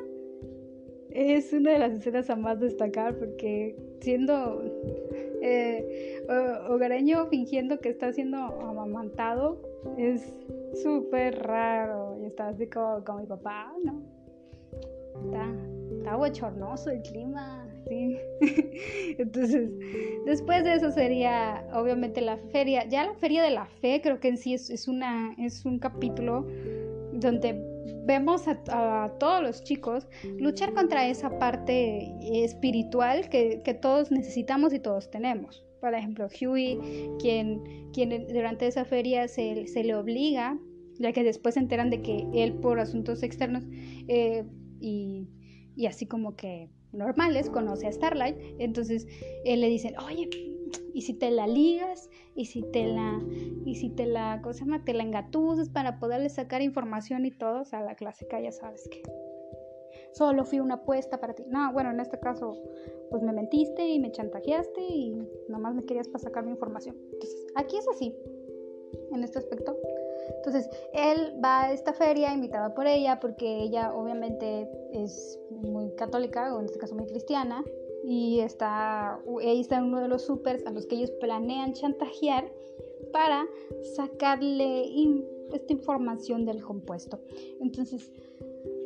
es una de las escenas a más destacar porque siendo eh, hogareño fingiendo que está siendo amamantado es súper raro y está así como, con mi papá, ¿no? Está, está bochornoso el clima, ¿sí? Entonces, después de eso sería obviamente la feria. Ya la feria de la fe creo que en sí es, una, es un capítulo donde vemos a, todos los chicos luchar contra esa parte espiritual que, todos necesitamos y todos tenemos. Por ejemplo, Huey, quien, quien durante esa feria se, le obliga, ya que después se enteran de que él por asuntos externos eh, y, y así como que normales, conoce a Starlight, entonces él le dice, oye, y si te la ligas, y si te la, y si te la, ¿cómo se llama? Te la engatusas para poderle sacar información y todo, o sea, la clásica ya sabes que solo fui una apuesta para ti. No, bueno, en este caso, pues me mentiste y me chantajeaste y nomás me querías para sacar mi información. Entonces, aquí es así, en este aspecto. Entonces, él va a esta feria invitado por ella porque ella obviamente es muy católica o en este caso muy cristiana y está ahí está uno de los supers a los que ellos planean chantajear para sacarle esta información del compuesto. Entonces,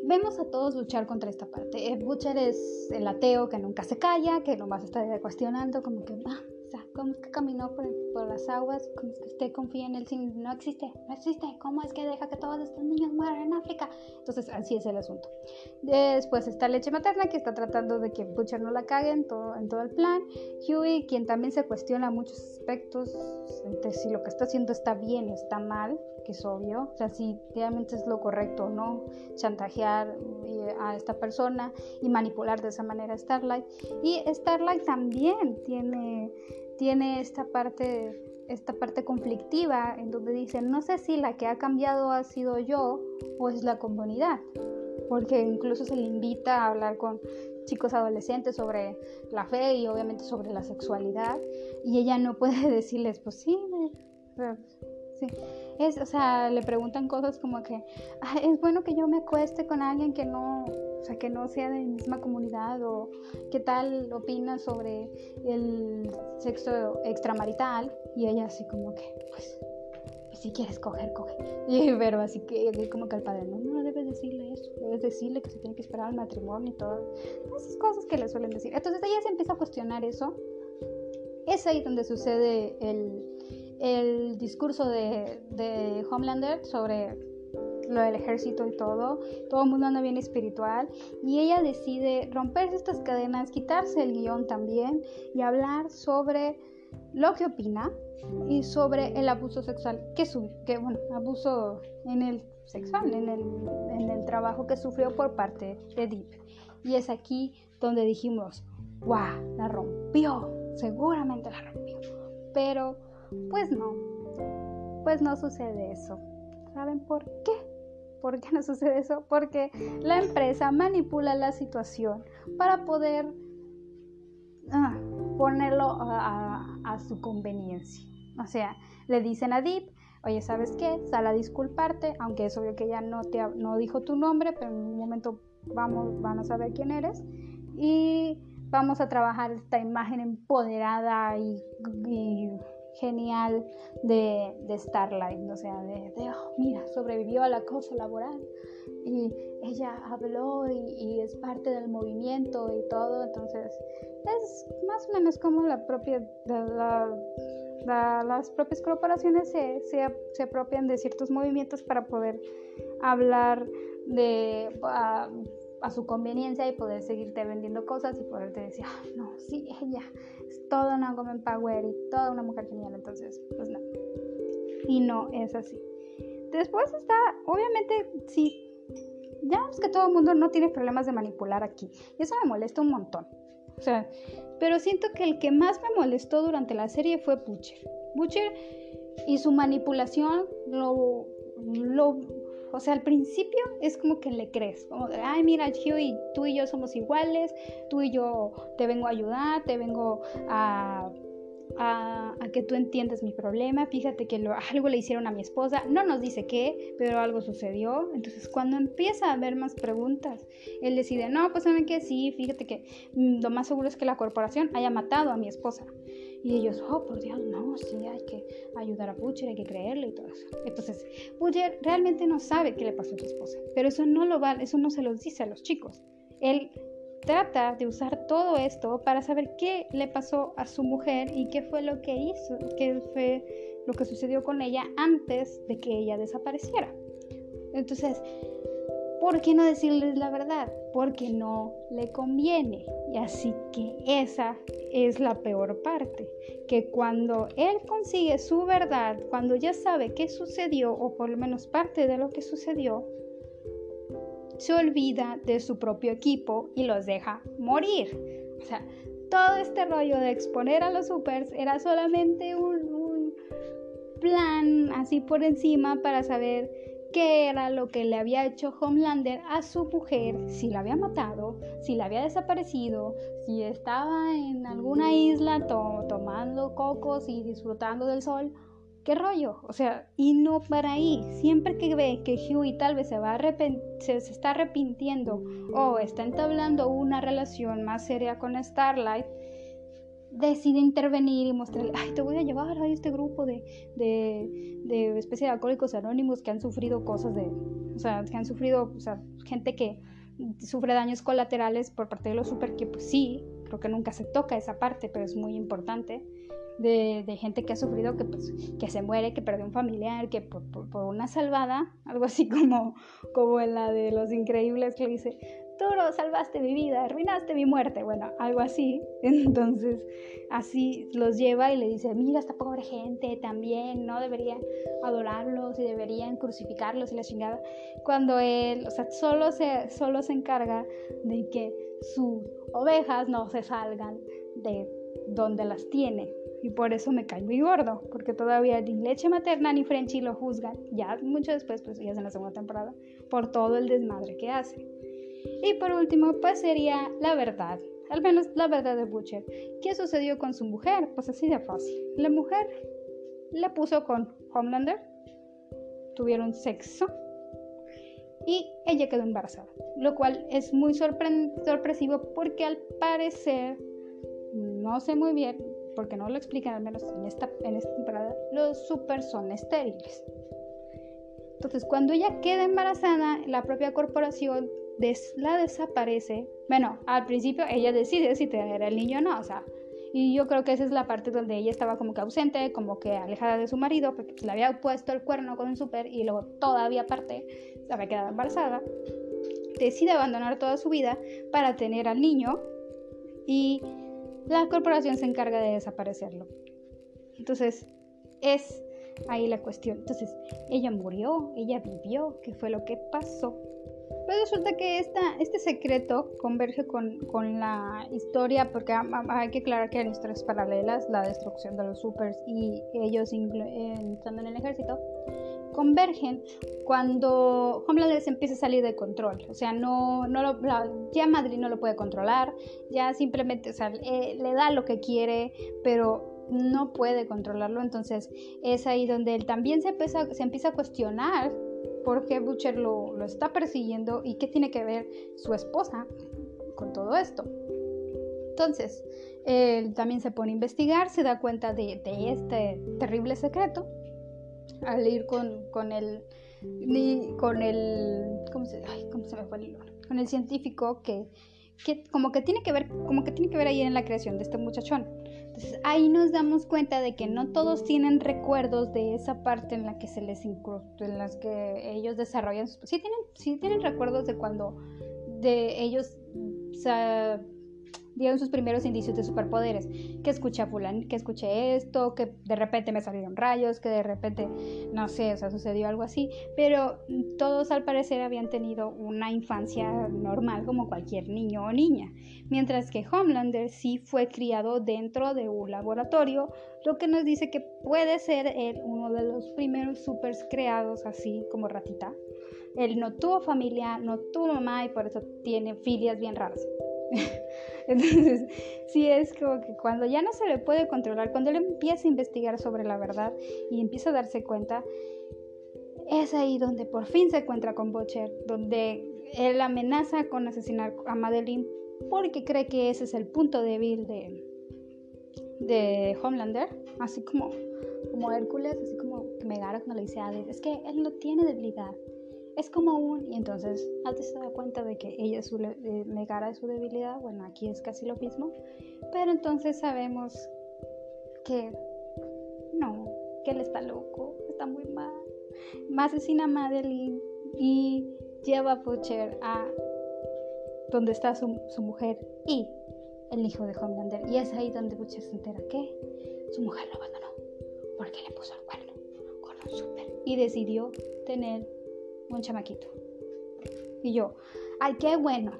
vemos a todos luchar contra esta parte. Eh, Butcher es el ateo que nunca se calla, que nomás está cuestionando como que, ah, ¿cómo es que caminó por, las aguas? ¿Cómo es que usted confía en él sin no existe? No existe. ¿Cómo es que deja que todos estos niños mueran en África? Entonces, así es el asunto. Después está Leche Materna, que está tratando de que Butcher no la cague en todo, en todo el plan. Huey, quien también se cuestiona muchos aspectos, entre si lo que está haciendo está bien o está mal, que es obvio. O sea, si realmente es lo correcto o no, chantajear eh, a esta persona y manipular de esa manera a Starlight. Y Starlight también tiene tiene esta parte, esta parte conflictiva en donde dice, no sé si la que ha cambiado ha sido yo o es la comunidad, porque incluso se le invita a hablar con chicos adolescentes sobre la fe y obviamente sobre la sexualidad y ella no puede decirles, pues sí, sí. Es, o sea, le preguntan cosas como que, es bueno que yo me acueste con alguien que no, sea, que no sea de mi misma comunidad o qué tal opina sobre el sexo extramarital y ella así como que, pues, pues si quieres coger, coge. Y, pero así que como que al padre, no, no debes decirle eso, debes decirle que se tiene que esperar al matrimonio y todo. Esas cosas que le suelen decir. Entonces ella se empieza a cuestionar eso. Es ahí donde sucede el, el discurso de, de Homelander sobre lo del ejército y todo, todo el mundo anda bien espiritual y ella decide romper estas cadenas, quitarse el guion también y hablar sobre lo que opina y sobre el abuso sexual que sufrió, que bueno, abuso en el sexual, en el, en el trabajo que sufrió por parte de Deep. Y es aquí donde dijimos, wow, la rompió, seguramente la rompió. Pero, pues no, pues no sucede eso. ¿Saben por qué? ¿Por qué no sucede eso? Porque la empresa manipula la situación para poder ah, ponerlo a, su conveniencia. O sea, le dicen a Deep, oye, ¿sabes qué? Sal a disculparte, aunque es obvio que ella no, te, no dijo tu nombre, pero en un momento vamos, van a saber quién eres. Y vamos a trabajar esta imagen empoderada y genial de, Starlight, o sea, de, oh, mira, sobrevivió al acoso laboral y ella habló y, es parte del movimiento y todo, entonces es más o menos como la propia, las propias corporaciones se, se, apropian de ciertos movimientos para poder hablar de... Ah, a su conveniencia y poder seguirte vendiendo cosas y poderte decir, ah, no, sí, ella es toda una woman power y toda una mujer genial, entonces, pues no. Y no es así. Después está, obviamente, sí, ya es que todo el mundo no tiene problemas de manipular aquí. Y eso me molesta un montón. O sea, pero siento que el que más me molestó durante la serie fue Butcher. Butcher y su manipulación lo, lo o sea, al principio es como que le crees, como de, ay, mira, Huey, tú y yo somos iguales, tú y yo te vengo a ayudar, te vengo a, a, que tú entiendas mi problema. Fíjate que algo le hicieron a mi esposa, no nos dice qué, pero algo sucedió. Entonces, cuando empieza a haber más preguntas, él decide, no, pues saben que sí, fíjate que mm, lo más seguro es que la corporación haya matado a mi esposa. Y ellos, oh, por Dios, no, sí, hay que ayudar a Butcher, hay que creerle y todo eso. Entonces, Butcher realmente no sabe qué le pasó a su esposa, pero eso no lo vale, eso no se los dice a los chicos. Él trata de usar todo esto para saber qué le pasó a su mujer y qué fue lo que hizo, qué fue lo que sucedió con ella antes de que ella desapareciera. Entonces, ¿por qué no decirles la verdad? Porque no le conviene. Y así que esa es la peor parte, que cuando él consigue su verdad, cuando ya sabe qué sucedió, o por lo menos parte de lo que sucedió, se olvida de su propio equipo y los deja morir. O sea, todo este rollo de exponer a los supers era solamente un, un plan así por encima para saber qué era lo que le había hecho Homelander a su mujer, si la había matado, si la había desaparecido, si estaba en alguna isla tomando cocos y disfrutando del sol. ¿Qué rollo? O sea, y no para ahí. Siempre que ve que Huey tal vez se, va se, se está arrepintiendo o está entablando una relación más seria con Starlight, decide intervenir y mostrarle, ay, te voy a llevar a este grupo de, de, de especie de alcohólicos anónimos que han sufrido cosas de, o sea, que han sufrido, o sea, gente que sufre daños colaterales por parte de los super, que pues sí, creo que nunca se toca esa parte, pero es muy importante. De, de, gente que ha sufrido, que, pues, que se muere, que perdió un familiar, que por, por, una salvada, algo así como, como en la de Los Increíbles que dice, Toro, salvaste mi vida, arruinaste mi muerte, bueno, algo así. Entonces, así los lleva y le dice, mira, esta pobre gente también, no deberían adorarlos y deberían crucificarlos y la chingada. Cuando él, o sea, solo se, solo se encarga de que sus ovejas no se salgan de donde las tiene. Y por eso me cae muy gordo, porque todavía ni leche materna ni Frenchy lo juzgan, ya mucho después, pues ya es en la segunda temporada, por todo el desmadre que hace. Y por último, pues sería la verdad, al menos la verdad de Butcher. ¿Qué sucedió con su mujer? Pues así de fácil. La mujer le puso con Homelander, tuvieron sexo y ella quedó embarazada, lo cual es muy sorpresivo porque al parecer, no sé muy bien, porque no lo explican al menos en esta, en esta temporada, los super son estériles. Entonces, cuando ella queda embarazada, la propia corporación la desaparece. Bueno, al principio ella decide si tener el niño o no, o sea, y yo creo que esa es la parte donde ella estaba como que ausente, como que alejada de su marido, porque se le había puesto el cuerno con el súper y luego todavía aparte se había quedado embarazada. Decide abandonar toda su vida para tener al niño y la corporación se encarga de desaparecerlo. Entonces, es ahí la cuestión. Entonces, ella murió, ella vivió, ¿qué fue lo que pasó? Pues resulta que esta, este secreto converge con, la historia, porque hay que aclarar que hay historias paralelas, la destrucción de los supers y ellos entrando en el ejército, convergen cuando Homelander se empieza a salir de control. O sea, no, no lo, ya Madrid no lo puede controlar, ya simplemente le da lo que quiere, pero no puede controlarlo. Entonces es ahí donde él también se empieza, se empieza a cuestionar por qué Butcher lo, está persiguiendo y qué tiene que ver su esposa con todo esto. Entonces, él también se pone a investigar, se da cuenta de, este terrible secreto al ir con, con el con el ¿cómo se, ¿cómo se me fue el con el científico que, que como que tiene que ver como que tiene que ver ahí en la creación de este muchachón ahí nos damos cuenta de que no todos tienen recuerdos de esa parte en la que se les incrustó, en las que ellos desarrollan. Sí tienen, sí tienen recuerdos de cuando de ellos dieron sus primeros indicios de superpoderes. Que escuché a fulano, que escuché esto, que de repente me salieron rayos, que de repente, no sé, o sea, sucedió algo así. Pero todos al parecer habían tenido una infancia normal como cualquier niño o niña. Mientras que Homelander sí fue criado dentro de un laboratorio, lo que nos dice que puede ser él uno de los primeros supers creados así como ratita. Él no tuvo familia, no tuvo mamá y por eso tiene filias bien raras. Entonces, sí es como que cuando ya no se le puede controlar, cuando él empieza a investigar sobre la verdad y empieza a darse cuenta, es ahí donde por fin se encuentra con Butcher, donde él amenaza con asesinar a Madeline porque cree que ese es el punto débil de, de Homelander, así como, como Hércules, así como Megara cuando le dice a Hades, es que él no tiene debilidad, es como un... Y entonces Hades se da cuenta de que ella su, eh, Megara es su debilidad, bueno, aquí es casi lo mismo, pero entonces sabemos que no, que él está loco, está muy mal, más asesina a Madeline y lleva a Butcher a donde está su, mujer y el hijo de Homelander. Y es ahí donde Butcher se entera que su mujer lo abandonó porque le puso el cuerno con un super y decidió tener un chamaquito. Y yo, ay, qué bueno,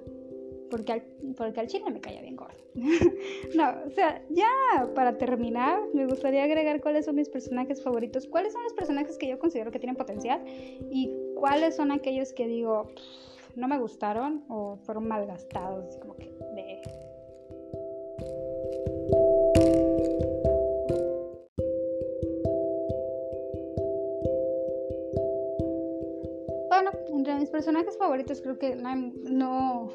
porque al, porque al chile me caía bien gordo. no, o sea, ya para terminar, me gustaría agregar cuáles son mis personajes favoritos, cuáles son los personajes que yo considero que tienen potencial y cuáles son aquellos que digo, no me gustaron o fueron malgastados, como que de... personajes favoritos creo que no,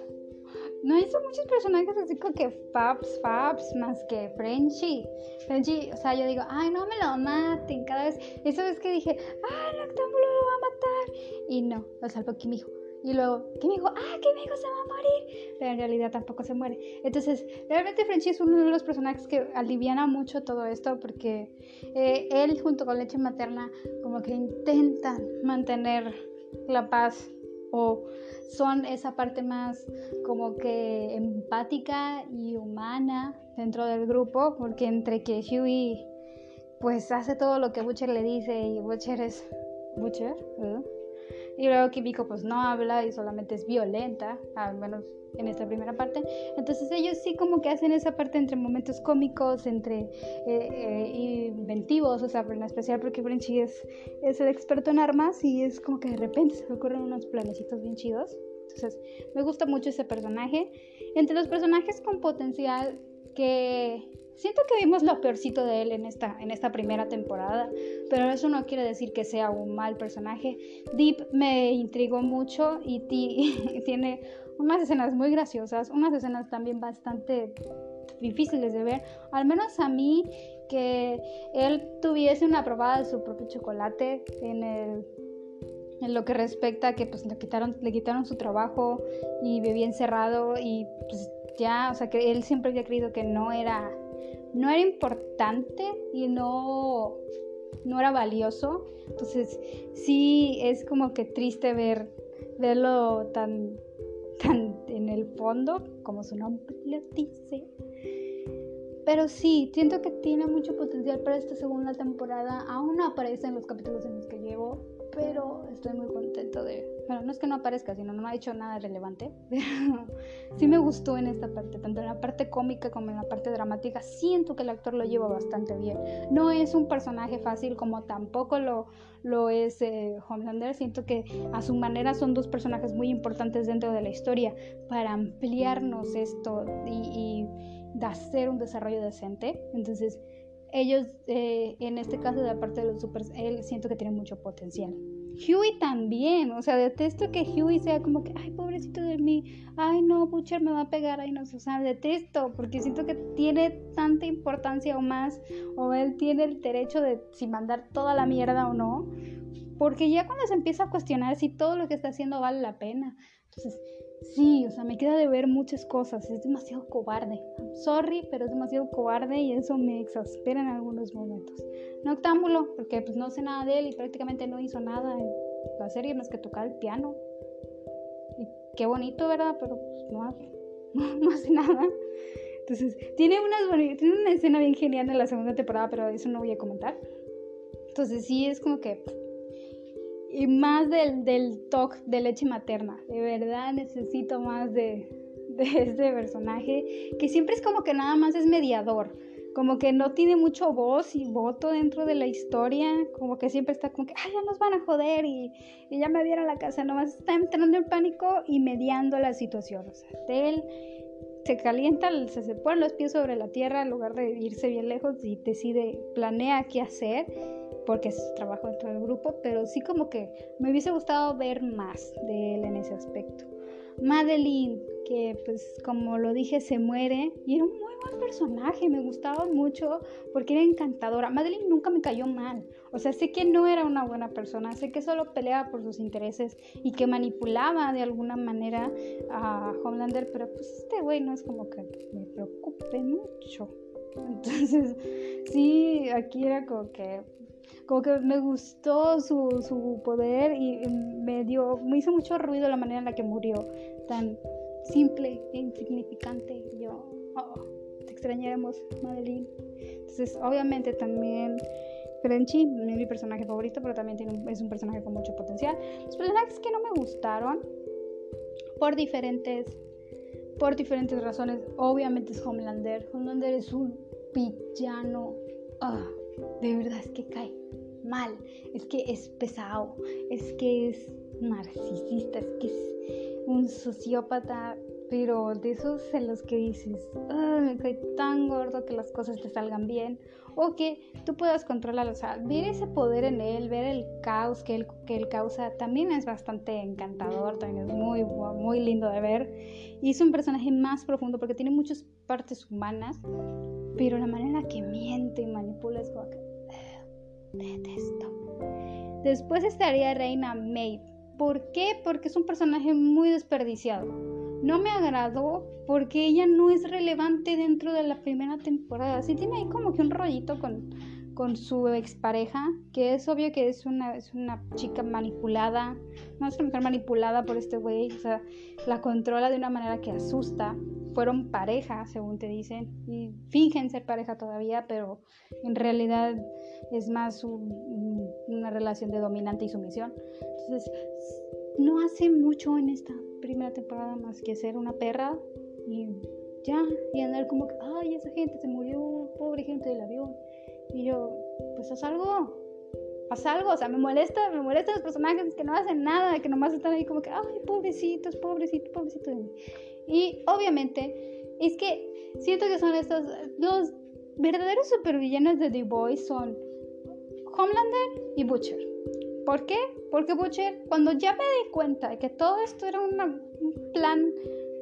no hizo muchos personajes así como que Fabs, Fabs, más que Frenchy. Frenchy, o sea, yo digo, ay, no me lo maten cada vez. Esa vez que dije, ay, el octámbulo lo va a matar. Y no, lo salvó Kimijo. Y luego, Kimijo, ah, Kimijo se va a morir. Pero en realidad tampoco se muere. Entonces, realmente Frenchy es uno de los personajes que aliviana mucho todo esto porque eh, él junto con Leche Materna como que intentan mantener la paz o son esa parte más como que empática y humana dentro del grupo, porque entre que Huey pues hace todo lo que Butcher le dice y Butcher es Butcher, ¿eh? Y luego Kimiko pues no habla y solamente es violenta, al menos en esta primera parte. Entonces ellos sí como que hacen esa parte entre momentos cómicos, entre eh, eh, inventivos, o sea, en especial porque Frenchy es, es el experto en armas y es como que de repente se le ocurren unos planecitos bien chidos. Entonces me gusta mucho ese personaje. Entre los personajes con potencial que siento que vimos lo peorcito de él en esta, en esta primera temporada, pero eso no quiere decir que sea un mal personaje. Deep me intrigó mucho y tiene unas escenas muy graciosas, unas escenas también bastante difíciles de ver, al menos a mí que él tuviese una probada de su propio chocolate en el en lo que respecta a que pues le quitaron le quitaron su trabajo y vivía encerrado y pues ya, o sea, que él siempre había creído que no era no era importante y no no era valioso. Entonces, sí es como que triste ver verlo tan tan en el fondo, como su nombre lo dice. Pero sí, siento que tiene mucho potencial para esta segunda temporada. Aún no aparece en los capítulos en los que llevo, pero estoy muy contento de... Bueno, no es que no aparezca, sino no me ha dicho nada relevante. Sí me gustó en esta parte, tanto en la parte cómica como en la parte dramática. Siento que el actor lo lleva bastante bien. No es un personaje fácil como tampoco lo, lo es eh, Homelander. Siento que a su manera son dos personajes muy importantes dentro de la historia para ampliarnos esto y, y hacer un desarrollo decente. Entonces ellos, eh, en este caso de la parte de los supers, él siento que tiene mucho potencial. Huey también, o sea, detesto que Huey sea como que, ay, pobrecito de mí, ay, no, Butcher me va a pegar, ay, no, o sea, detesto, porque siento que tiene tanta importancia o más, o él tiene el derecho de si mandar toda la mierda o no, porque ya cuando se empieza a cuestionar si todo lo que está haciendo vale la pena, entonces Sí, o sea, me queda de ver muchas cosas. Es demasiado cobarde. sorry, pero es demasiado cobarde y eso me exaspera en algunos momentos. Noctámbulo, porque pues no sé nada de él y prácticamente no hizo nada en la serie más que tocar el piano. Y qué bonito, ¿verdad? Pero pues no, hace nada. Entonces, tiene, unas, tiene una escena bien genial en la segunda temporada, pero eso no voy a comentar. Entonces, sí, es como que y más del, del talk de leche materna. De verdad necesito más de, de este personaje, que siempre es como que nada más es mediador, como que no tiene mucho voz y voto dentro de la historia, como que siempre está como que, ay, ya nos van a joder y, y ya me vieron la casa, nomás está entrando en pánico y mediando la situación. O sea, él se calienta, se, se pone los pies sobre la tierra en lugar de irse bien lejos y decide, planea qué hacer porque es trabajo dentro del grupo, pero sí como que me hubiese gustado ver más de él en ese aspecto. Madeline, que pues como lo dije, se muere y era un muy buen personaje, me gustaba mucho porque era encantadora. Madeline nunca me cayó mal, o sea, sé que no era una buena persona, sé que solo peleaba por sus intereses y que manipulaba de alguna manera a Homelander, pero pues este güey no es como que me preocupe mucho. Entonces, sí, aquí era como que como que me gustó su, su poder y me dio, me hizo mucho ruido la manera en la que murió, tan simple e insignificante. yo, oh, te extrañaremos, Madeline. Entonces, obviamente también Frenchy es mi personaje favorito, pero también tiene es un personaje con mucho potencial. Los personajes que no me gustaron por diferentes por diferentes razones. Obviamente es Homelander. Homelander es un villano. Ah, de verdad es que cae mal, es que es pesado, es que es narcisista, es que es un sociópata, pero de esos en los que dices, me cae tan gordo que las cosas te salgan bien, o que tú puedas controlarlo. O sea, ver ese poder en él, ver el caos que él, que él causa, también es bastante encantador, también es muy, muy lindo de ver. Y es un personaje más profundo porque tiene muchas partes humanas, pero la manera que miente y manipula es como que... detesto. Después estaría Reina Maeve. ¿Por qué? Porque es un personaje muy desperdiciado. No me agradó porque ella no es relevante dentro de la primera temporada. Sí tiene ahí como que un rollito con, con su expareja, que es obvio que es una, es una chica manipulada, no es una mujer manipulada por este güey, o sea, la controla de una manera que asusta. Fueron pareja, según te dicen, y fingen ser pareja todavía, pero en realidad es más una relación de dominante y sumisión. Entonces, no hace mucho en esta primera temporada más que ser una perra y ya, y andar como que, ay, esa gente se murió, pobre gente del avión. Y yo, pues haz algo, haz algo, o sea, me molesta, me molestan los personajes que no hacen nada, que nomás están ahí como que, ay, pobrecitos, pobrecitos, pobrecitos Y obviamente, es que siento que son estos, los verdaderos supervillanos de The Boys son Homelander y Butcher. ¿Por qué? Porque Butcher, cuando ya me di cuenta de que todo esto era un plan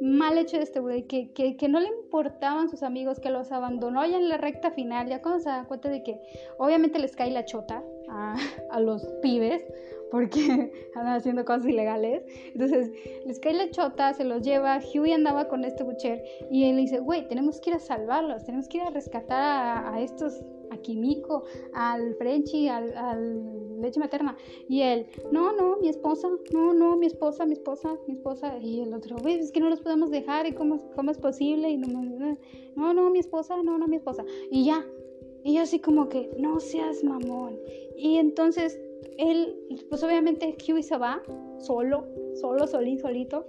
mal hecho de este güey, que, que, no le importaban sus amigos, que los abandonó ya en la recta final, ya cuando se dan cuenta de que obviamente les cae la chota a, a los pibes, porque andan haciendo cosas ilegales. Entonces les cae la chota, se los lleva. Huey andaba con este Butcher y él dice: Güey, tenemos que ir a salvarlos, tenemos que ir a rescatar a, a estos a Kimiko, al Frenchy, al, al, leche materna. Y él, no, no, mi esposa, no, no, mi esposa, mi esposa, mi esposa. Y el otro, güey, es que no los podemos dejar, ¿y cómo, cómo es posible? Y no, no, no, mi esposa, no, no, mi esposa. Y ya, y así como que, no seas mamón. Y entonces él, pues obviamente Huey se va solo, solo, solito, solito.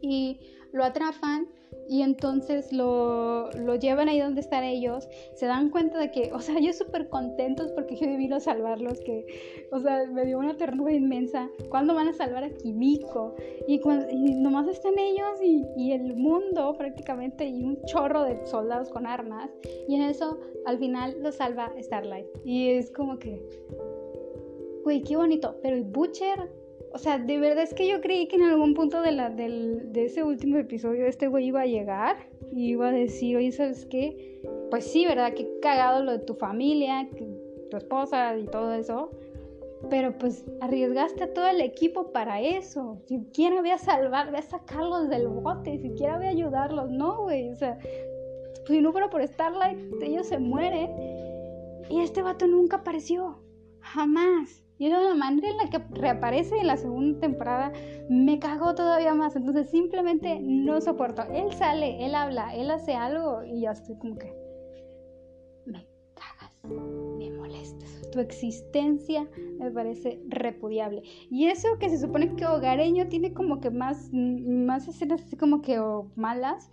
Y lo atrapan y entonces lo, lo, llevan ahí donde están ellos, se dan cuenta de que, o sea, ellos súper contentos porque yo vino a salvarlos, que, o sea, me dio una ternura inmensa. ¿Cuándo van a salvar a Kimiko? Y, y nomás están ellos y, y, el mundo prácticamente y un chorro de soldados con armas. Y en eso, al final, lo salva Starlight. Y es como que, güey, qué bonito. Pero el Butcher o sea, de verdad es que yo creí que en algún punto de, la, del, de ese último episodio este güey iba a llegar y iba a decir, oye, ¿sabes qué? Pues sí, ¿verdad? Qué cagado lo de tu familia, tu esposa y todo eso. Pero pues arriesgaste a todo el equipo para eso. Siquiera voy a salvar, voy a sacarlos del bote, siquiera voy a ayudarlos. No, güey. O sea, si no fuera por Starlight, ellos se mueren. Y este vato nunca apareció. Jamás. Y la manera en la que reaparece en la segunda temporada me cagó todavía más. Entonces simplemente no soporto. Él sale, él habla, él hace algo y yo estoy como que... Me cagas, me molestas. Tu existencia me parece repudiable. Y eso que se supone que hogareño tiene como que más, más escenas así como que malas.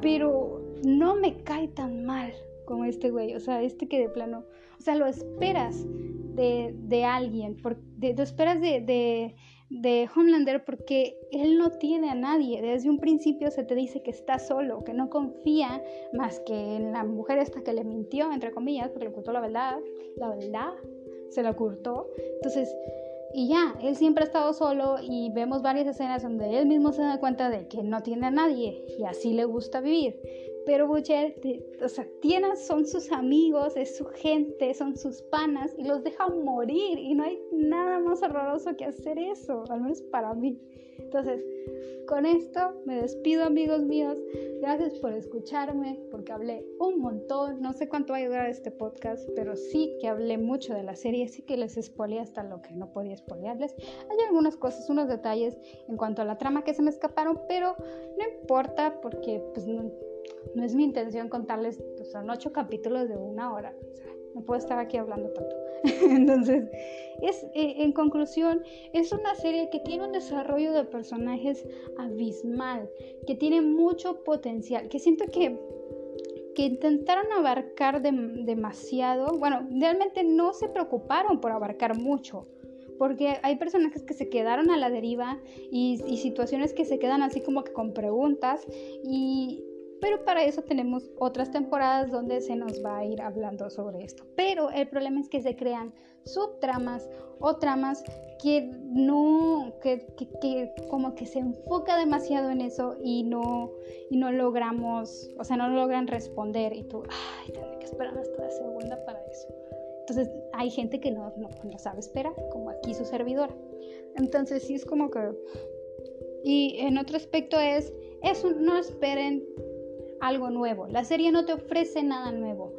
Pero no me cae tan mal como este güey. O sea, este que de plano... Sea, lo esperas de, alguien, por, de, esperas de, de, Homelander porque él no tiene a nadie. Desde un principio se te dice que está solo, que no confía más que en la mujer esta que le mintió, entre comillas, porque le ocultó la verdad, la verdad, se la ocultó. Entonces, y ya, él siempre ha estado solo y vemos varias escenas donde él mismo se da cuenta de que no tiene a nadie y así le gusta vivir. Pero Butcher, o sea, tiene, son sus amigos, es su gente, son sus panas y los deja morir. Y no hay nada más horroroso que hacer eso, al menos para mí. Entonces, con esto me despido amigos míos. Gracias por escucharme, porque hablé un montón. No sé cuánto va a durar este podcast, pero sí que hablé mucho de la serie, sí que les spoileé hasta lo que no podía spoilearles. Hay algunas cosas, unos detalles en cuanto a la trama que se me escaparon, pero no importa porque pues no no es mi intención contarles, son ocho capítulos de una hora, no puedo estar aquí hablando tanto. Entonces, es, eh, en conclusión, es una serie que tiene un desarrollo de personajes abismal, que tiene mucho potencial, que siento que, que intentaron abarcar demasiado, bueno, realmente no se preocuparon por abarcar mucho porque hay personajes que se quedaron a la deriva y, y, situaciones que se quedan así como que con preguntas y Pero para eso tenemos otras temporadas donde se nos va a ir hablando sobre esto. Pero el problema es que se crean subtramas o tramas que no, que, que, como que se enfoca demasiado en eso y no, y no logramos, o sea, no logran responder y tú, ay, tendré que esperar hasta la segunda para eso. Entonces hay gente que no, no, no sabe esperar, como aquí su servidora. Entonces sí es como que... Y en otro aspecto es, eso no esperen algo nuevo. La serie no te ofrece nada nuevo.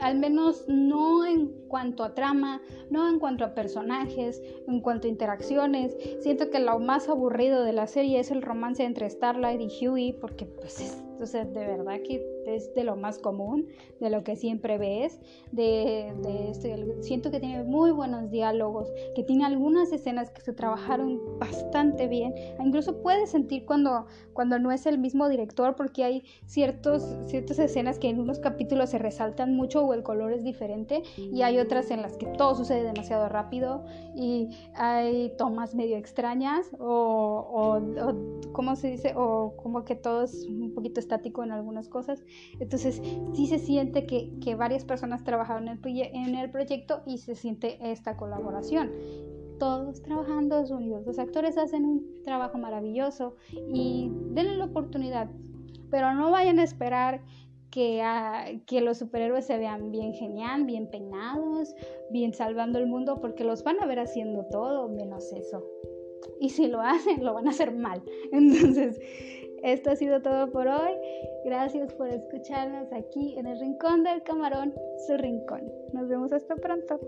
Al menos no en cuanto a trama, no en cuanto a personajes, en cuanto a interacciones. Siento que lo más aburrido de la serie es el romance entre Starlight y Huey, porque pues es, de verdad que es de lo más común, de lo que siempre ves, de, este, siento que tiene muy buenos diálogos, que tiene algunas escenas que se trabajaron bastante bien, incluso puedes sentir cuando, cuando no es el mismo director porque hay ciertos, ciertas escenas que en unos capítulos se resaltan mucho o el color es diferente y hay otras en las que todo sucede demasiado rápido y hay tomas medio extrañas o, o ¿cómo se dice? O como que todo es un poquito estático en algunas cosas. Entonces sí se siente que, varias personas trabajaron en el, en el proyecto y se siente esta colaboración todos trabajando unidos. Los actores hacen un trabajo maravilloso y denle la oportunidad, pero no vayan a esperar que, ah, que, los superhéroes se vean bien genial, bien peinados, bien salvando el mundo, porque los van a ver haciendo todo menos eso. Y si lo hacen, lo van a hacer mal. Entonces, esto ha sido todo por hoy. Gracias por escucharnos aquí en el Rincón del Camarón, su rincón. Nos vemos hasta pronto.